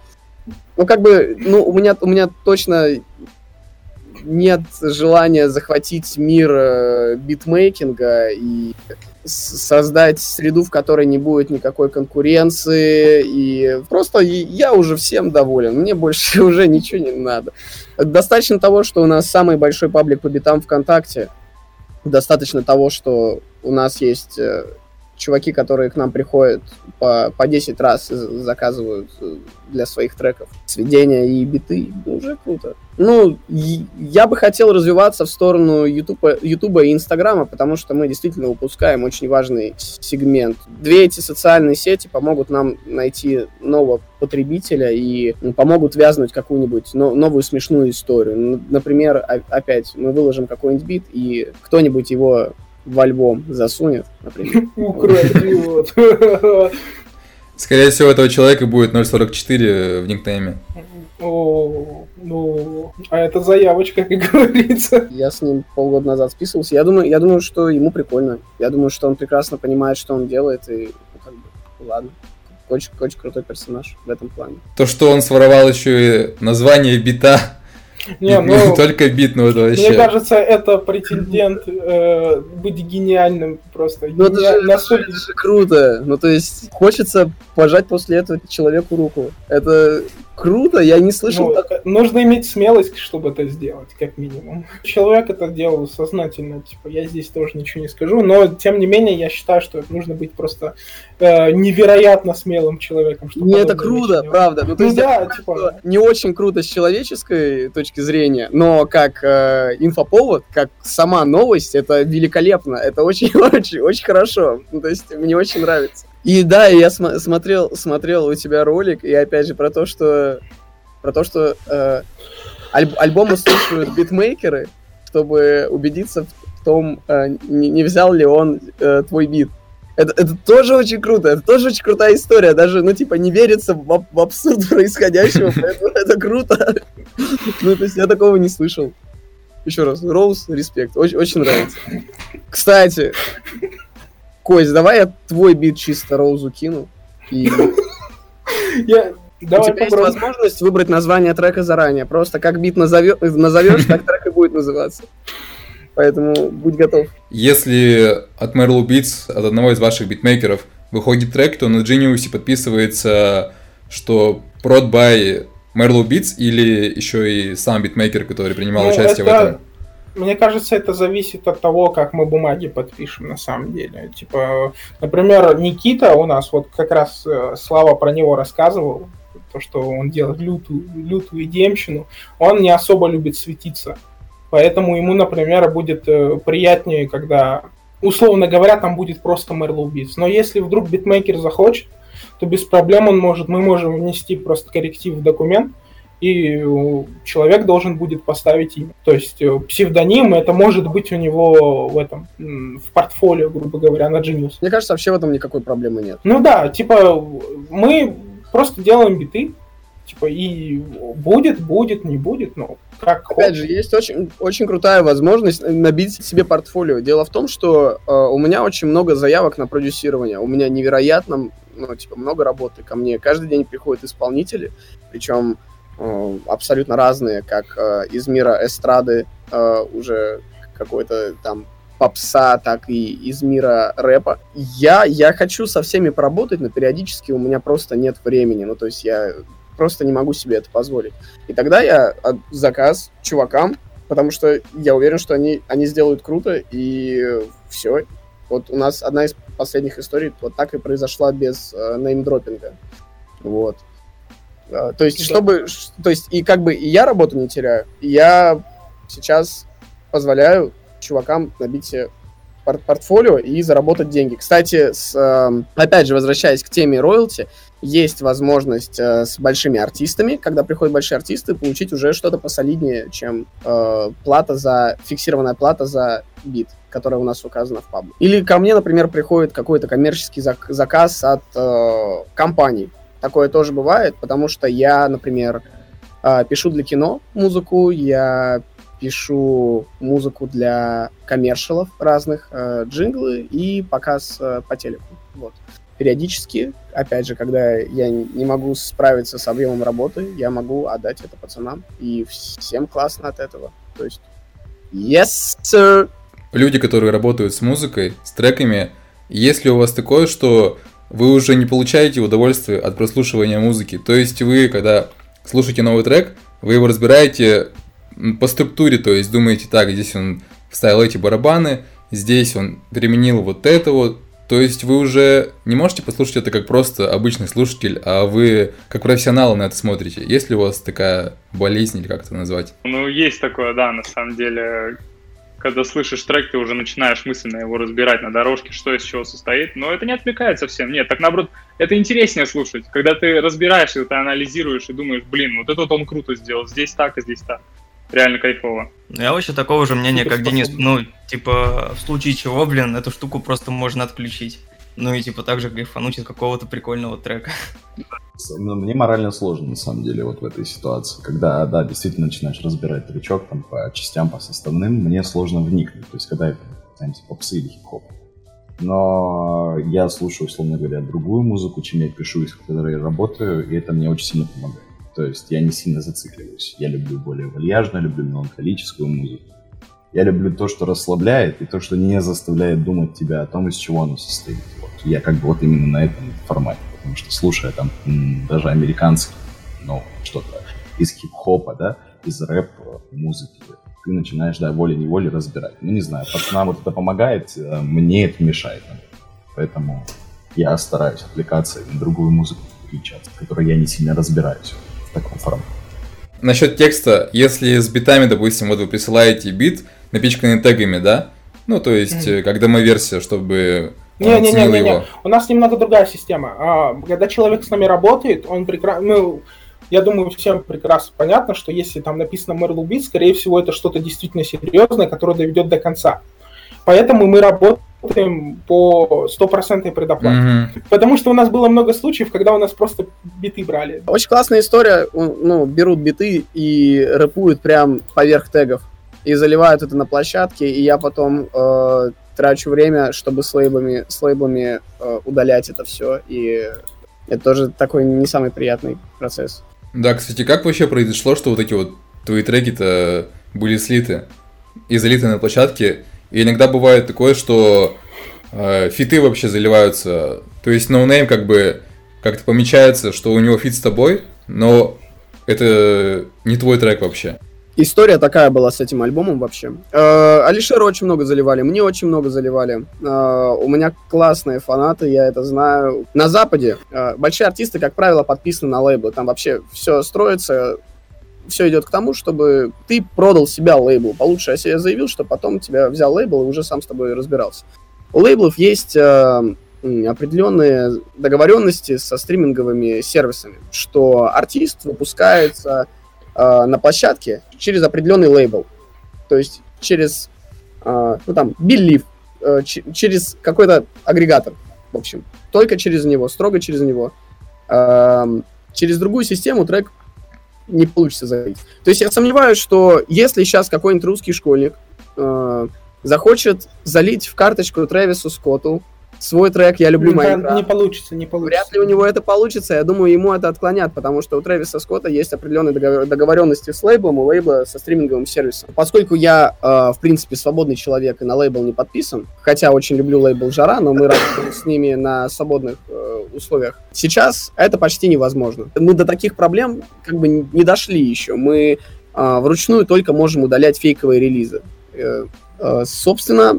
Ну, как бы, ну, у меня, у меня точно нет желания захватить мир э, битмейкинга и создать среду, в которой не будет никакой конкуренции. И просто я уже всем доволен. Мне больше уже ничего не надо. Достаточно того, что у нас самый большой паблик по битам ВКонтакте. Достаточно того, что у нас есть э, чуваки, которые к нам приходят по, по 10 раз заказывают э, для своих треков сведения и биты, ну, уже круто. Ну, я бы хотел развиваться в сторону Ютуба, и Инстаграма, потому что мы действительно упускаем очень важный сегмент. Две эти социальные сети помогут нам найти нового потребителя и ну, помогут вязнуть какую-нибудь новую смешную историю. Например, опять мы выложим какой-нибудь бит, и кто-нибудь его в альбом засунет, например. Украдет. Скорее всего, этого человека будет 0.44 в никнейме. О, ну, а это заявочка, как говорится. Я с ним полгода назад списывался. Я думаю, я думаю, что ему прикольно. Я думаю, что он прекрасно понимает, что он делает, и ну, как бы, ладно. Очень, очень крутой персонаж в этом плане. То, что он своровал еще и название бита не, ну, Только бит, ну это вообще. Мне кажется, это претендент э, быть гениальным просто. Ну это же, настолько... это же круто. Ну то есть хочется пожать после этого человеку руку. Это круто, я не слышал. Ну, так... Нужно иметь смелость, чтобы это сделать, как минимум. Человек это делал сознательно, типа, я здесь тоже ничего не скажу, но, тем не менее, я считаю, что нужно быть просто э, невероятно смелым человеком. Чтобы не, это круто, правда. Ну, то ну есть, да, типа... Не очень круто с человеческой точки зрения, но как э, инфоповод, как сама новость, это великолепно, это очень-очень очень хорошо. Ну, то есть, мне очень нравится. И да, я см- смотрел, смотрел у тебя ролик, и опять же про то, что про то, что э, аль- альбомы слушают битмейкеры, чтобы убедиться в том, э, не, не взял ли он э, твой бит. Это, это тоже очень круто, это тоже очень крутая история, даже, ну, типа, не верится в, в абсурд происходящего, поэтому это круто. Ну, то есть я такого не слышал. Еще раз, Роуз, респект, очень, очень нравится. Кстати, Кость, давай я твой бит чисто Роузу кину. И... Я... Давай У тебя попробуем. есть возможность выбрать название трека заранее. Просто как бит назовешь, назовешь так трек и будет называться. Поэтому будь готов. Если от Merlu Beats, от одного из ваших битмейкеров, выходит трек, то на Genius подписывается, что prod by Merlu Beats или еще и сам битмейкер, который принимал ну, участие это... в этом? Мне кажется, это зависит от того, как мы бумаги подпишем на самом деле. Типа, например, Никита у нас, вот как раз э, Слава про него рассказывал, то, что он делает лютую, лютую демщину, он не особо любит светиться. Поэтому ему, например, будет э, приятнее, когда, условно говоря, там будет просто Merlow Beats. Но если вдруг битмейкер захочет, то без проблем он может, мы можем внести просто корректив в документ, и человек должен будет поставить имя. То есть э, псевдоним это может быть у него в этом в портфолио, грубо говоря, на Genius. Мне кажется, вообще в этом никакой проблемы нет. Ну да, типа мы просто делаем биты, типа и будет, будет, не будет, ну как. Опять хочешь. же, есть очень очень крутая возможность набить себе портфолио. Дело в том, что э, у меня очень много заявок на продюсирование, у меня невероятно ну, типа, много работы ко мне. Каждый день приходят исполнители, причем э, абсолютно разные, как э, из мира эстрады э, уже какой-то там попса, так и из мира рэпа. Я, я хочу со всеми поработать, но периодически у меня просто нет времени. Ну, то есть я просто не могу себе это позволить. И тогда я заказ чувакам, потому что я уверен, что они, они сделают круто, и все. Вот у нас одна из последних историй вот так и произошла без э, неймдропинга. Вот. А, то есть, чтобы... То есть, и как бы и я работу не теряю, и я сейчас позволяю чувакам набить себе пort портфолио и заработать деньги. Кстати, с, э, опять же, возвращаясь к теме роялти, есть возможность э, с большими артистами, когда приходят большие артисты, получить уже что-то посолиднее, чем э, плата за фиксированная плата за бит, которая у нас указана в паблике. Или ко мне, например, приходит какой-то коммерческий зак заказ от э, компаний. Такое тоже бывает, потому что я, например, э, пишу для кино музыку, я пишу музыку для коммершалов разных, э, джинглы и показ э, по телеку. Вот. Периодически, опять же, когда я не могу справиться с объемом работы, я могу отдать это пацанам, и всем классно от этого. То есть, yes, sir! Люди, которые работают с музыкой, с треками, если у вас такое, что вы уже не получаете удовольствие от прослушивания музыки, то есть вы, когда слушаете новый трек, вы его разбираете по структуре, то есть думаете, так, здесь он вставил эти барабаны, здесь он применил вот это вот, то есть вы уже не можете послушать это как просто обычный слушатель, а вы как профессионал на это смотрите. Есть ли у вас такая болезнь или как это назвать? Ну, есть такое, да, на самом деле. Когда слышишь трек, ты уже начинаешь мысленно его разбирать на дорожке, что из чего состоит. Но это не отвлекает совсем. Нет, так наоборот, это интереснее слушать. Когда ты разбираешь, ты анализируешь и думаешь, блин, вот этот он круто сделал, здесь так, а здесь так реально кайфово. Я вообще такого же мнения, как Денис. Ну, типа, в случае чего, блин, эту штуку просто можно отключить. Ну и типа также кайфануть от какого-то прикольного трека. Ну, мне морально сложно, на самом деле, вот в этой ситуации. Когда, да, действительно начинаешь разбирать тречок там по частям, по составным, мне сложно вникнуть. То есть, когда это, знаете, попсы или хип-хоп. Но я слушаю, условно говоря, другую музыку, чем я пишу, из которой я работаю, и это мне очень сильно помогает. То есть я не сильно зацикливаюсь. Я люблю более вальяжную, люблю меланхолическую музыку. Я люблю то, что расслабляет, и то, что не заставляет думать тебя о том, из чего оно состоит. Вот. Я как бы вот именно на этом формате, потому что слушая там даже американский, ну, что-то из хип-хопа, да, из рэп-музыки, ты начинаешь, да, волей-неволей разбирать. Ну, не знаю, пацанам вот это помогает, э, мне это мешает. Поэтому я стараюсь отвлекаться на другую музыку переключаться, в я не сильно разбираюсь таком формате. Насчет текста, если с битами, допустим, вот вы присылаете бит, напичканный тегами, да? Ну, то есть, mm-hmm. как демо-версия, чтобы не, не, не, не, не. У нас немного другая система. А, когда человек с нами работает, он прекрасно. Ну, я думаю, всем прекрасно понятно, что если там написано Merle Beat, скорее всего, это что-то действительно серьезное, которое доведет до конца. Поэтому мы работаем работаем по стопроцентной предоплате. Mm-hmm. Потому что у нас было много случаев, когда у нас просто биты брали. Очень классная история. Ну, берут биты и рэпуют прям поверх тегов. И заливают это на площадке, и я потом э, трачу время, чтобы с лейблами, с лейблами э, удалять это все. И это тоже такой не самый приятный процесс. Да, кстати, как вообще произошло, что вот эти вот твои треки-то были слиты и залиты на площадке? И иногда бывает такое, что э, фиты вообще заливаются. То есть noname как бы как-то помечается, что у него фит с тобой, но это не твой трек вообще. История такая была с этим альбомом вообще. Э, очень много заливали, мне очень много заливали. Э, у меня классные фанаты, я это знаю. На Западе э, большие артисты, как правило, подписаны на лейблы. Там вообще все строится все идет к тому, чтобы ты продал себя лейблу. Получше о себе заявил, что потом тебя взял лейбл и уже сам с тобой разбирался. У лейблов есть э, определенные договоренности со стриминговыми сервисами, что артист выпускается э, на площадке через определенный лейбл. То есть через, э, ну там, Believe, э, через какой-то агрегатор, в общем. Только через него, строго через него. Э, через другую систему трек не получится залить. То есть я сомневаюсь, что если сейчас какой-нибудь русский школьник э, захочет залить в карточку Трэвису Скотту свой трек «Я люблю Майнкрафт». Не получится, не получится. Вряд ли у него это получится. Я думаю, ему это отклонят, потому что у Трэвиса Скотта есть определенные договор- договоренности с лейблом, у лейбла со стриминговым сервисом. Поскольку я, э, в принципе, свободный человек и на лейбл не подписан, хотя очень люблю лейбл Жара, но мы работаем с ними на свободных э, условиях. Сейчас это почти невозможно. Мы до таких проблем как бы не дошли еще. Мы э, вручную только можем удалять фейковые релизы. Э, э, собственно,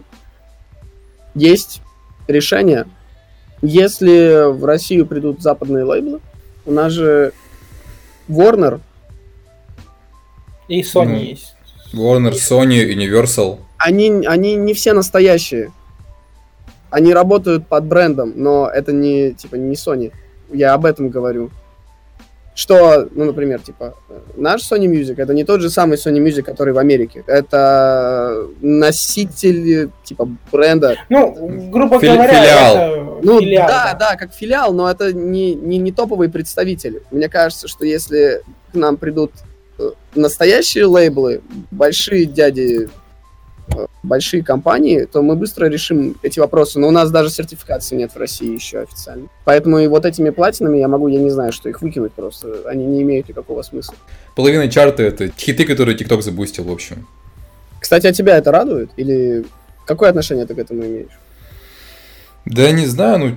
есть решение. Если в Россию придут западные лейблы, у нас же Warner. И Sony ну, есть. Warner, Sony, Universal. Они, они не все настоящие. Они работают под брендом, но это не, типа, не Sony. Я об этом говорю что, ну, например, типа, наш Sony Music это не тот же самый Sony Music, который в Америке. Это носитель, типа, бренда. Ну, грубо Фили- говоря, филиал. это ну, филиал. Да, да, как филиал, но это не, не, не топовые представители. Мне кажется, что если к нам придут э, настоящие лейблы, большие дяди большие компании, то мы быстро решим эти вопросы. Но у нас даже сертификации нет в России еще официально. Поэтому и вот этими платинами я могу, я не знаю, что их выкинуть просто. Они не имеют никакого смысла. Половина чарта это хиты, которые TikTok запустил, в общем. Кстати, а тебя это радует? Или какое отношение ты к этому имеешь? Да не знаю, ну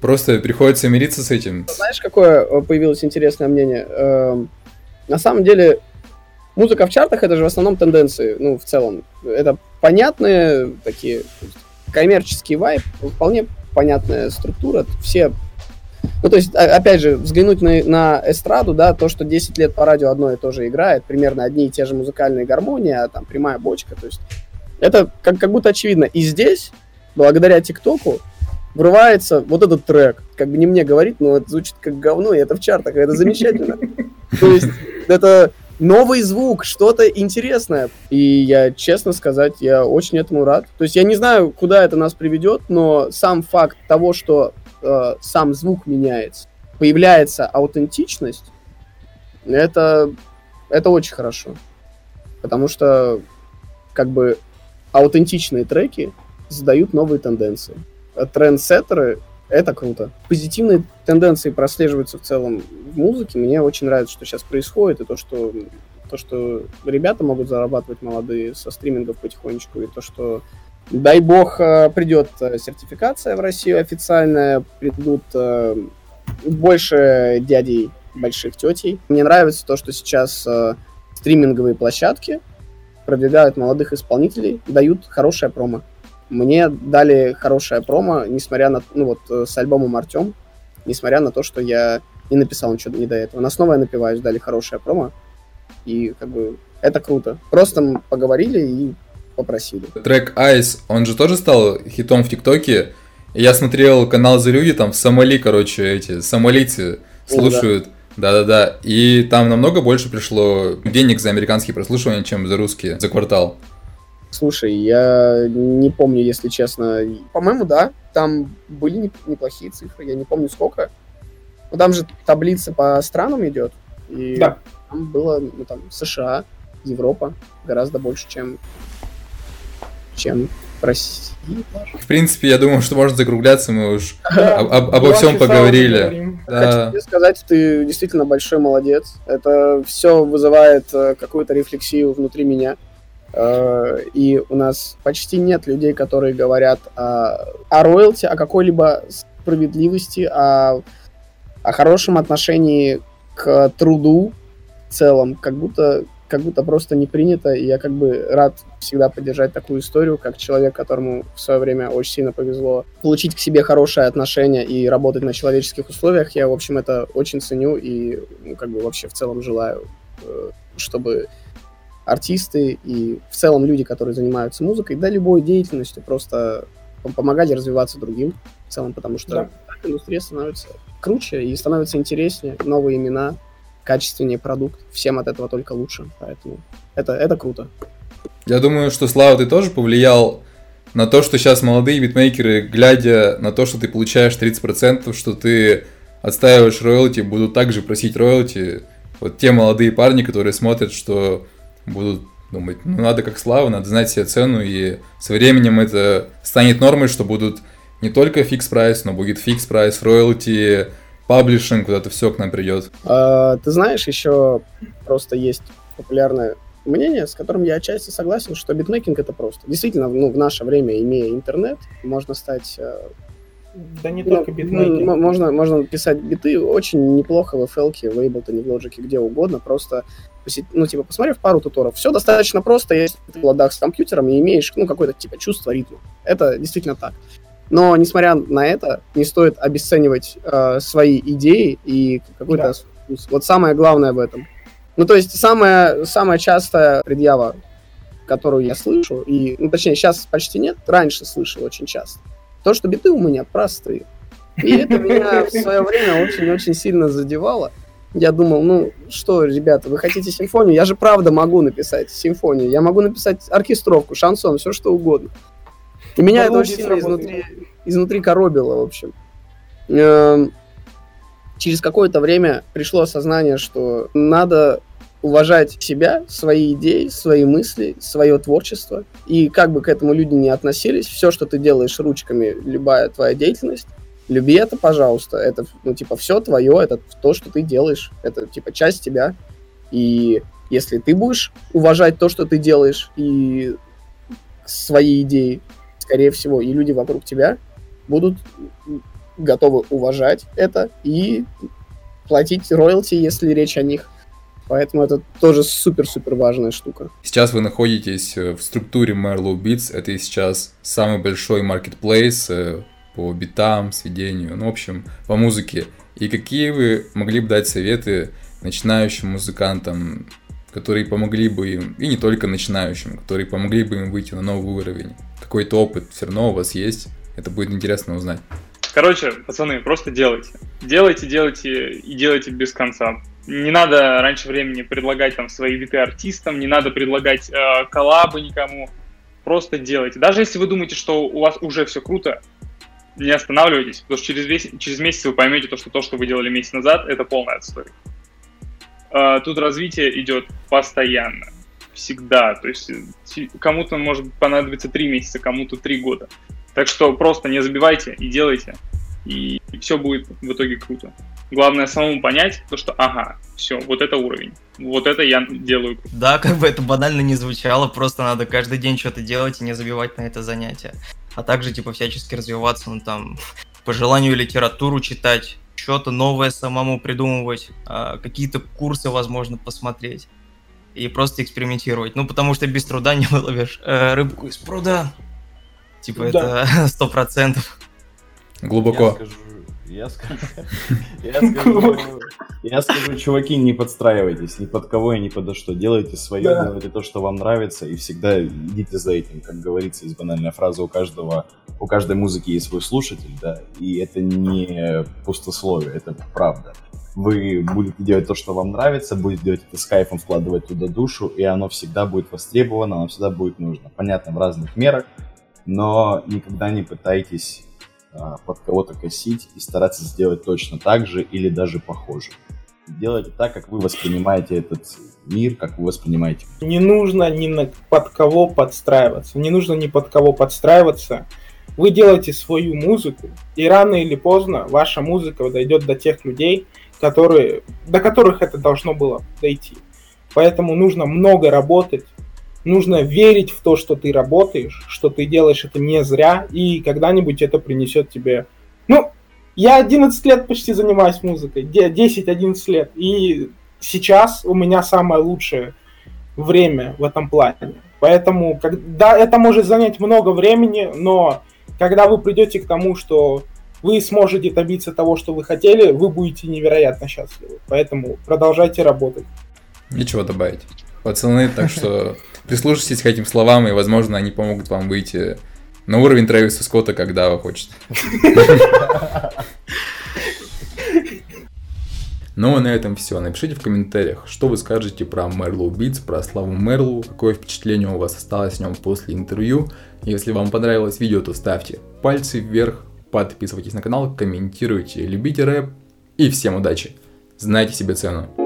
просто приходится мириться с этим. Знаешь, какое э, появилось интересное мнение? Эм, на самом деле, музыка в чартах это же в основном тенденции, ну, в целом. Это понятные такие коммерческие вайп, вполне понятная структура. Все ну, то есть, опять же, взглянуть на, на эстраду, да, то, что 10 лет по радио одно и то же играет, примерно одни и те же музыкальные гармонии, а там прямая бочка, то есть это как, как будто очевидно. И здесь, благодаря ТикТоку, врывается вот этот трек. Как бы не мне говорить, но это звучит как говно, и это в чартах, и это замечательно. То есть это новый звук, что-то интересное. И я, честно сказать, я очень этому рад. То есть я не знаю, куда это нас приведет, но сам факт того, что э, сам звук меняется, появляется аутентичность, это, это очень хорошо. Потому что как бы аутентичные треки задают новые тенденции. Трендсеттеры — это круто. Позитивные тенденции прослеживаются в целом в музыке. Мне очень нравится, что сейчас происходит, и то, что то, что ребята могут зарабатывать молодые со стримингов потихонечку, и то, что дай бог э, придет э, сертификация в Россию официальная, придут э, больше дядей, больших тетей. Мне нравится то, что сейчас стриминговые площадки продвигают молодых исполнителей, дают хорошее промо. Мне дали хорошее промо, несмотря на, ну вот, с альбомом Артем, несмотря на то, что я не написал ничего не до этого. На снова я напиваюсь, дали хорошее промо. И как бы это круто. Просто поговорили и попросили. Трек Ice, он же тоже стал хитом в ТикТоке. Я смотрел канал за люди, там в Сомали, короче, эти сомалийцы слушают. Да-да-да. И там намного больше пришло денег за американские прослушивания, чем за русские, за квартал. Слушай, я не помню, если честно. По-моему, да. Там были неплохие цифры. Я не помню сколько. Но там же таблица по странам идет. И да. там было, ну, там, США, Европа гораздо больше, чем, чем в России. В принципе, я думаю, что можно закругляться, мы уж да, об, об, обо всем поговорили. Да. Хочу тебе сказать, ты действительно большой молодец. Это все вызывает э, какую-то рефлексию внутри меня. Э, и у нас почти нет людей, которые говорят о, о роялти, о какой-либо справедливости, о, о хорошем отношении к труду в целом, как будто, как будто просто не принято, и я как бы рад всегда поддержать такую историю, как человек, которому в свое время очень сильно повезло получить к себе хорошее отношение и работать на человеческих условиях. Я, в общем, это очень ценю и ну, как бы вообще в целом желаю, э, чтобы артисты и в целом люди, которые занимаются музыкой, да любой деятельностью, просто помогали развиваться другим в целом, потому что да. индустрия становится круче и становится интереснее, новые имена качественнее продукт, всем от этого только лучше, поэтому это, это круто. Я думаю, что, Слава, ты тоже повлиял на то, что сейчас молодые битмейкеры, глядя на то, что ты получаешь 30%, что ты отстаиваешь роялти, будут также просить роялти. Вот те молодые парни, которые смотрят, что будут думать, ну надо как Слава, надо знать себе цену, и со временем это станет нормой, что будут не только fix price, но будет fix price, роялти, publishing, вот это все к нам придет. А, ты знаешь, еще просто есть популярное мнение, с которым я отчасти согласен, что битмейкинг это просто. Действительно, ну, в наше время, имея интернет, можно стать... Э, да не ну, только битмейкинг. Можно, можно писать биты очень неплохо в FL, в Ableton, в Logic, где угодно, просто ну, типа, посмотрев пару туторов, все достаточно просто, если ты в ладах с компьютером и имеешь, ну, какое-то, типа, чувство ритма. Это действительно так. Но, несмотря на это, не стоит обесценивать э, свои идеи и какой-то... Да. Вот самое главное в этом. Ну, то есть, самая, самая частая предъява, которую я слышу, и, ну, точнее, сейчас почти нет, раньше слышал очень часто, то, что биты у меня простые. И это меня в свое время очень-очень сильно задевало. Я думал, ну что, ребята, вы хотите симфонию? Я же правда могу написать симфонию. Я могу написать оркестровку, шансон, все что угодно. И меня это очень сильно изнутри, изнутри коробило, в общем. Эм, через какое-то время пришло осознание, что надо уважать себя, свои идеи, свои мысли, свое творчество. И как бы к этому люди не относились, все, что ты делаешь ручками, любая твоя деятельность, люби это, пожалуйста. Это, ну, типа, все твое, это то, что ты делаешь. Это, типа, часть тебя. И если ты будешь уважать то, что ты делаешь, и свои идеи, скорее всего, и люди вокруг тебя будут готовы уважать это и платить роялти, если речь о них. Поэтому это тоже супер-супер важная штука. Сейчас вы находитесь э, в структуре Merlow Beats. Это сейчас самый большой маркетплейс по битам, сведению, ну, в общем, по музыке. И какие вы могли бы дать советы начинающим музыкантам, которые помогли бы им, и не только начинающим, которые помогли бы им выйти на новый уровень? Какой-то опыт все равно у вас есть, это будет интересно узнать. Короче, пацаны, просто делайте. Делайте, делайте и делайте без конца. Не надо раньше времени предлагать там свои биты артистам, не надо предлагать э, коллабы никому. Просто делайте. Даже если вы думаете, что у вас уже все круто, не останавливайтесь, потому что через, весь, через месяц вы поймете, то, что то, что вы делали месяц назад, это полная отстой. Uh, тут развитие идет постоянно, всегда. То есть кому-то может понадобиться три месяца, кому-то три года. Так что просто не забивайте и делайте, и все будет в итоге круто. Главное самому понять то, что ага, все, вот это уровень, вот это я делаю. Да, как бы это банально не звучало, просто надо каждый день что-то делать и не забивать на это занятие а также типа всячески развиваться, ну там по желанию литературу читать, что-то новое самому придумывать, а, какие-то курсы, возможно, посмотреть и просто экспериментировать. Ну, потому что без труда не выловишь э, рыбку из пруда. Типа да. это сто процентов. Глубоко. Я скажу, я скажу, я скажу, я скажу, чуваки, не подстраивайтесь ни под кого и ни под что. Делайте свое, да. делайте то, что вам нравится, и всегда идите за этим. Как говорится, есть банальная фраза, у каждого, у каждой музыки есть свой слушатель, да, и это не пустословие, это правда. Вы будете делать то, что вам нравится, будете делать это с кайфом, вкладывать туда душу, и оно всегда будет востребовано, оно всегда будет нужно. Понятно, в разных мерах, но никогда не пытайтесь под кого-то косить и стараться сделать точно так же или даже похоже. Делайте так, как вы воспринимаете этот мир, как вы воспринимаете. Не нужно ни на под кого подстраиваться. Не нужно ни под кого подстраиваться. Вы делаете свою музыку, и рано или поздно ваша музыка дойдет до тех людей, которые, до которых это должно было дойти. Поэтому нужно много работать, нужно верить в то, что ты работаешь, что ты делаешь это не зря, и когда-нибудь это принесет тебе... Ну, я 11 лет почти занимаюсь музыкой, 10-11 лет, и сейчас у меня самое лучшее время в этом плане. Поэтому, да, это может занять много времени, но когда вы придете к тому, что вы сможете добиться того, что вы хотели, вы будете невероятно счастливы. Поэтому продолжайте работать. Нечего добавить. Пацаны, так что прислушайтесь к этим словам, и, возможно, они помогут вам выйти на уровень Трэвиса Скотта, когда вы хотите. Ну а на этом все. Напишите в комментариях, что вы скажете про Мерлоу Битс, про Славу Мерлоу, какое впечатление у вас осталось о нем после интервью. Если вам понравилось видео, то ставьте пальцы вверх, подписывайтесь на канал, комментируйте, любите рэп и всем удачи. Знайте себе цену.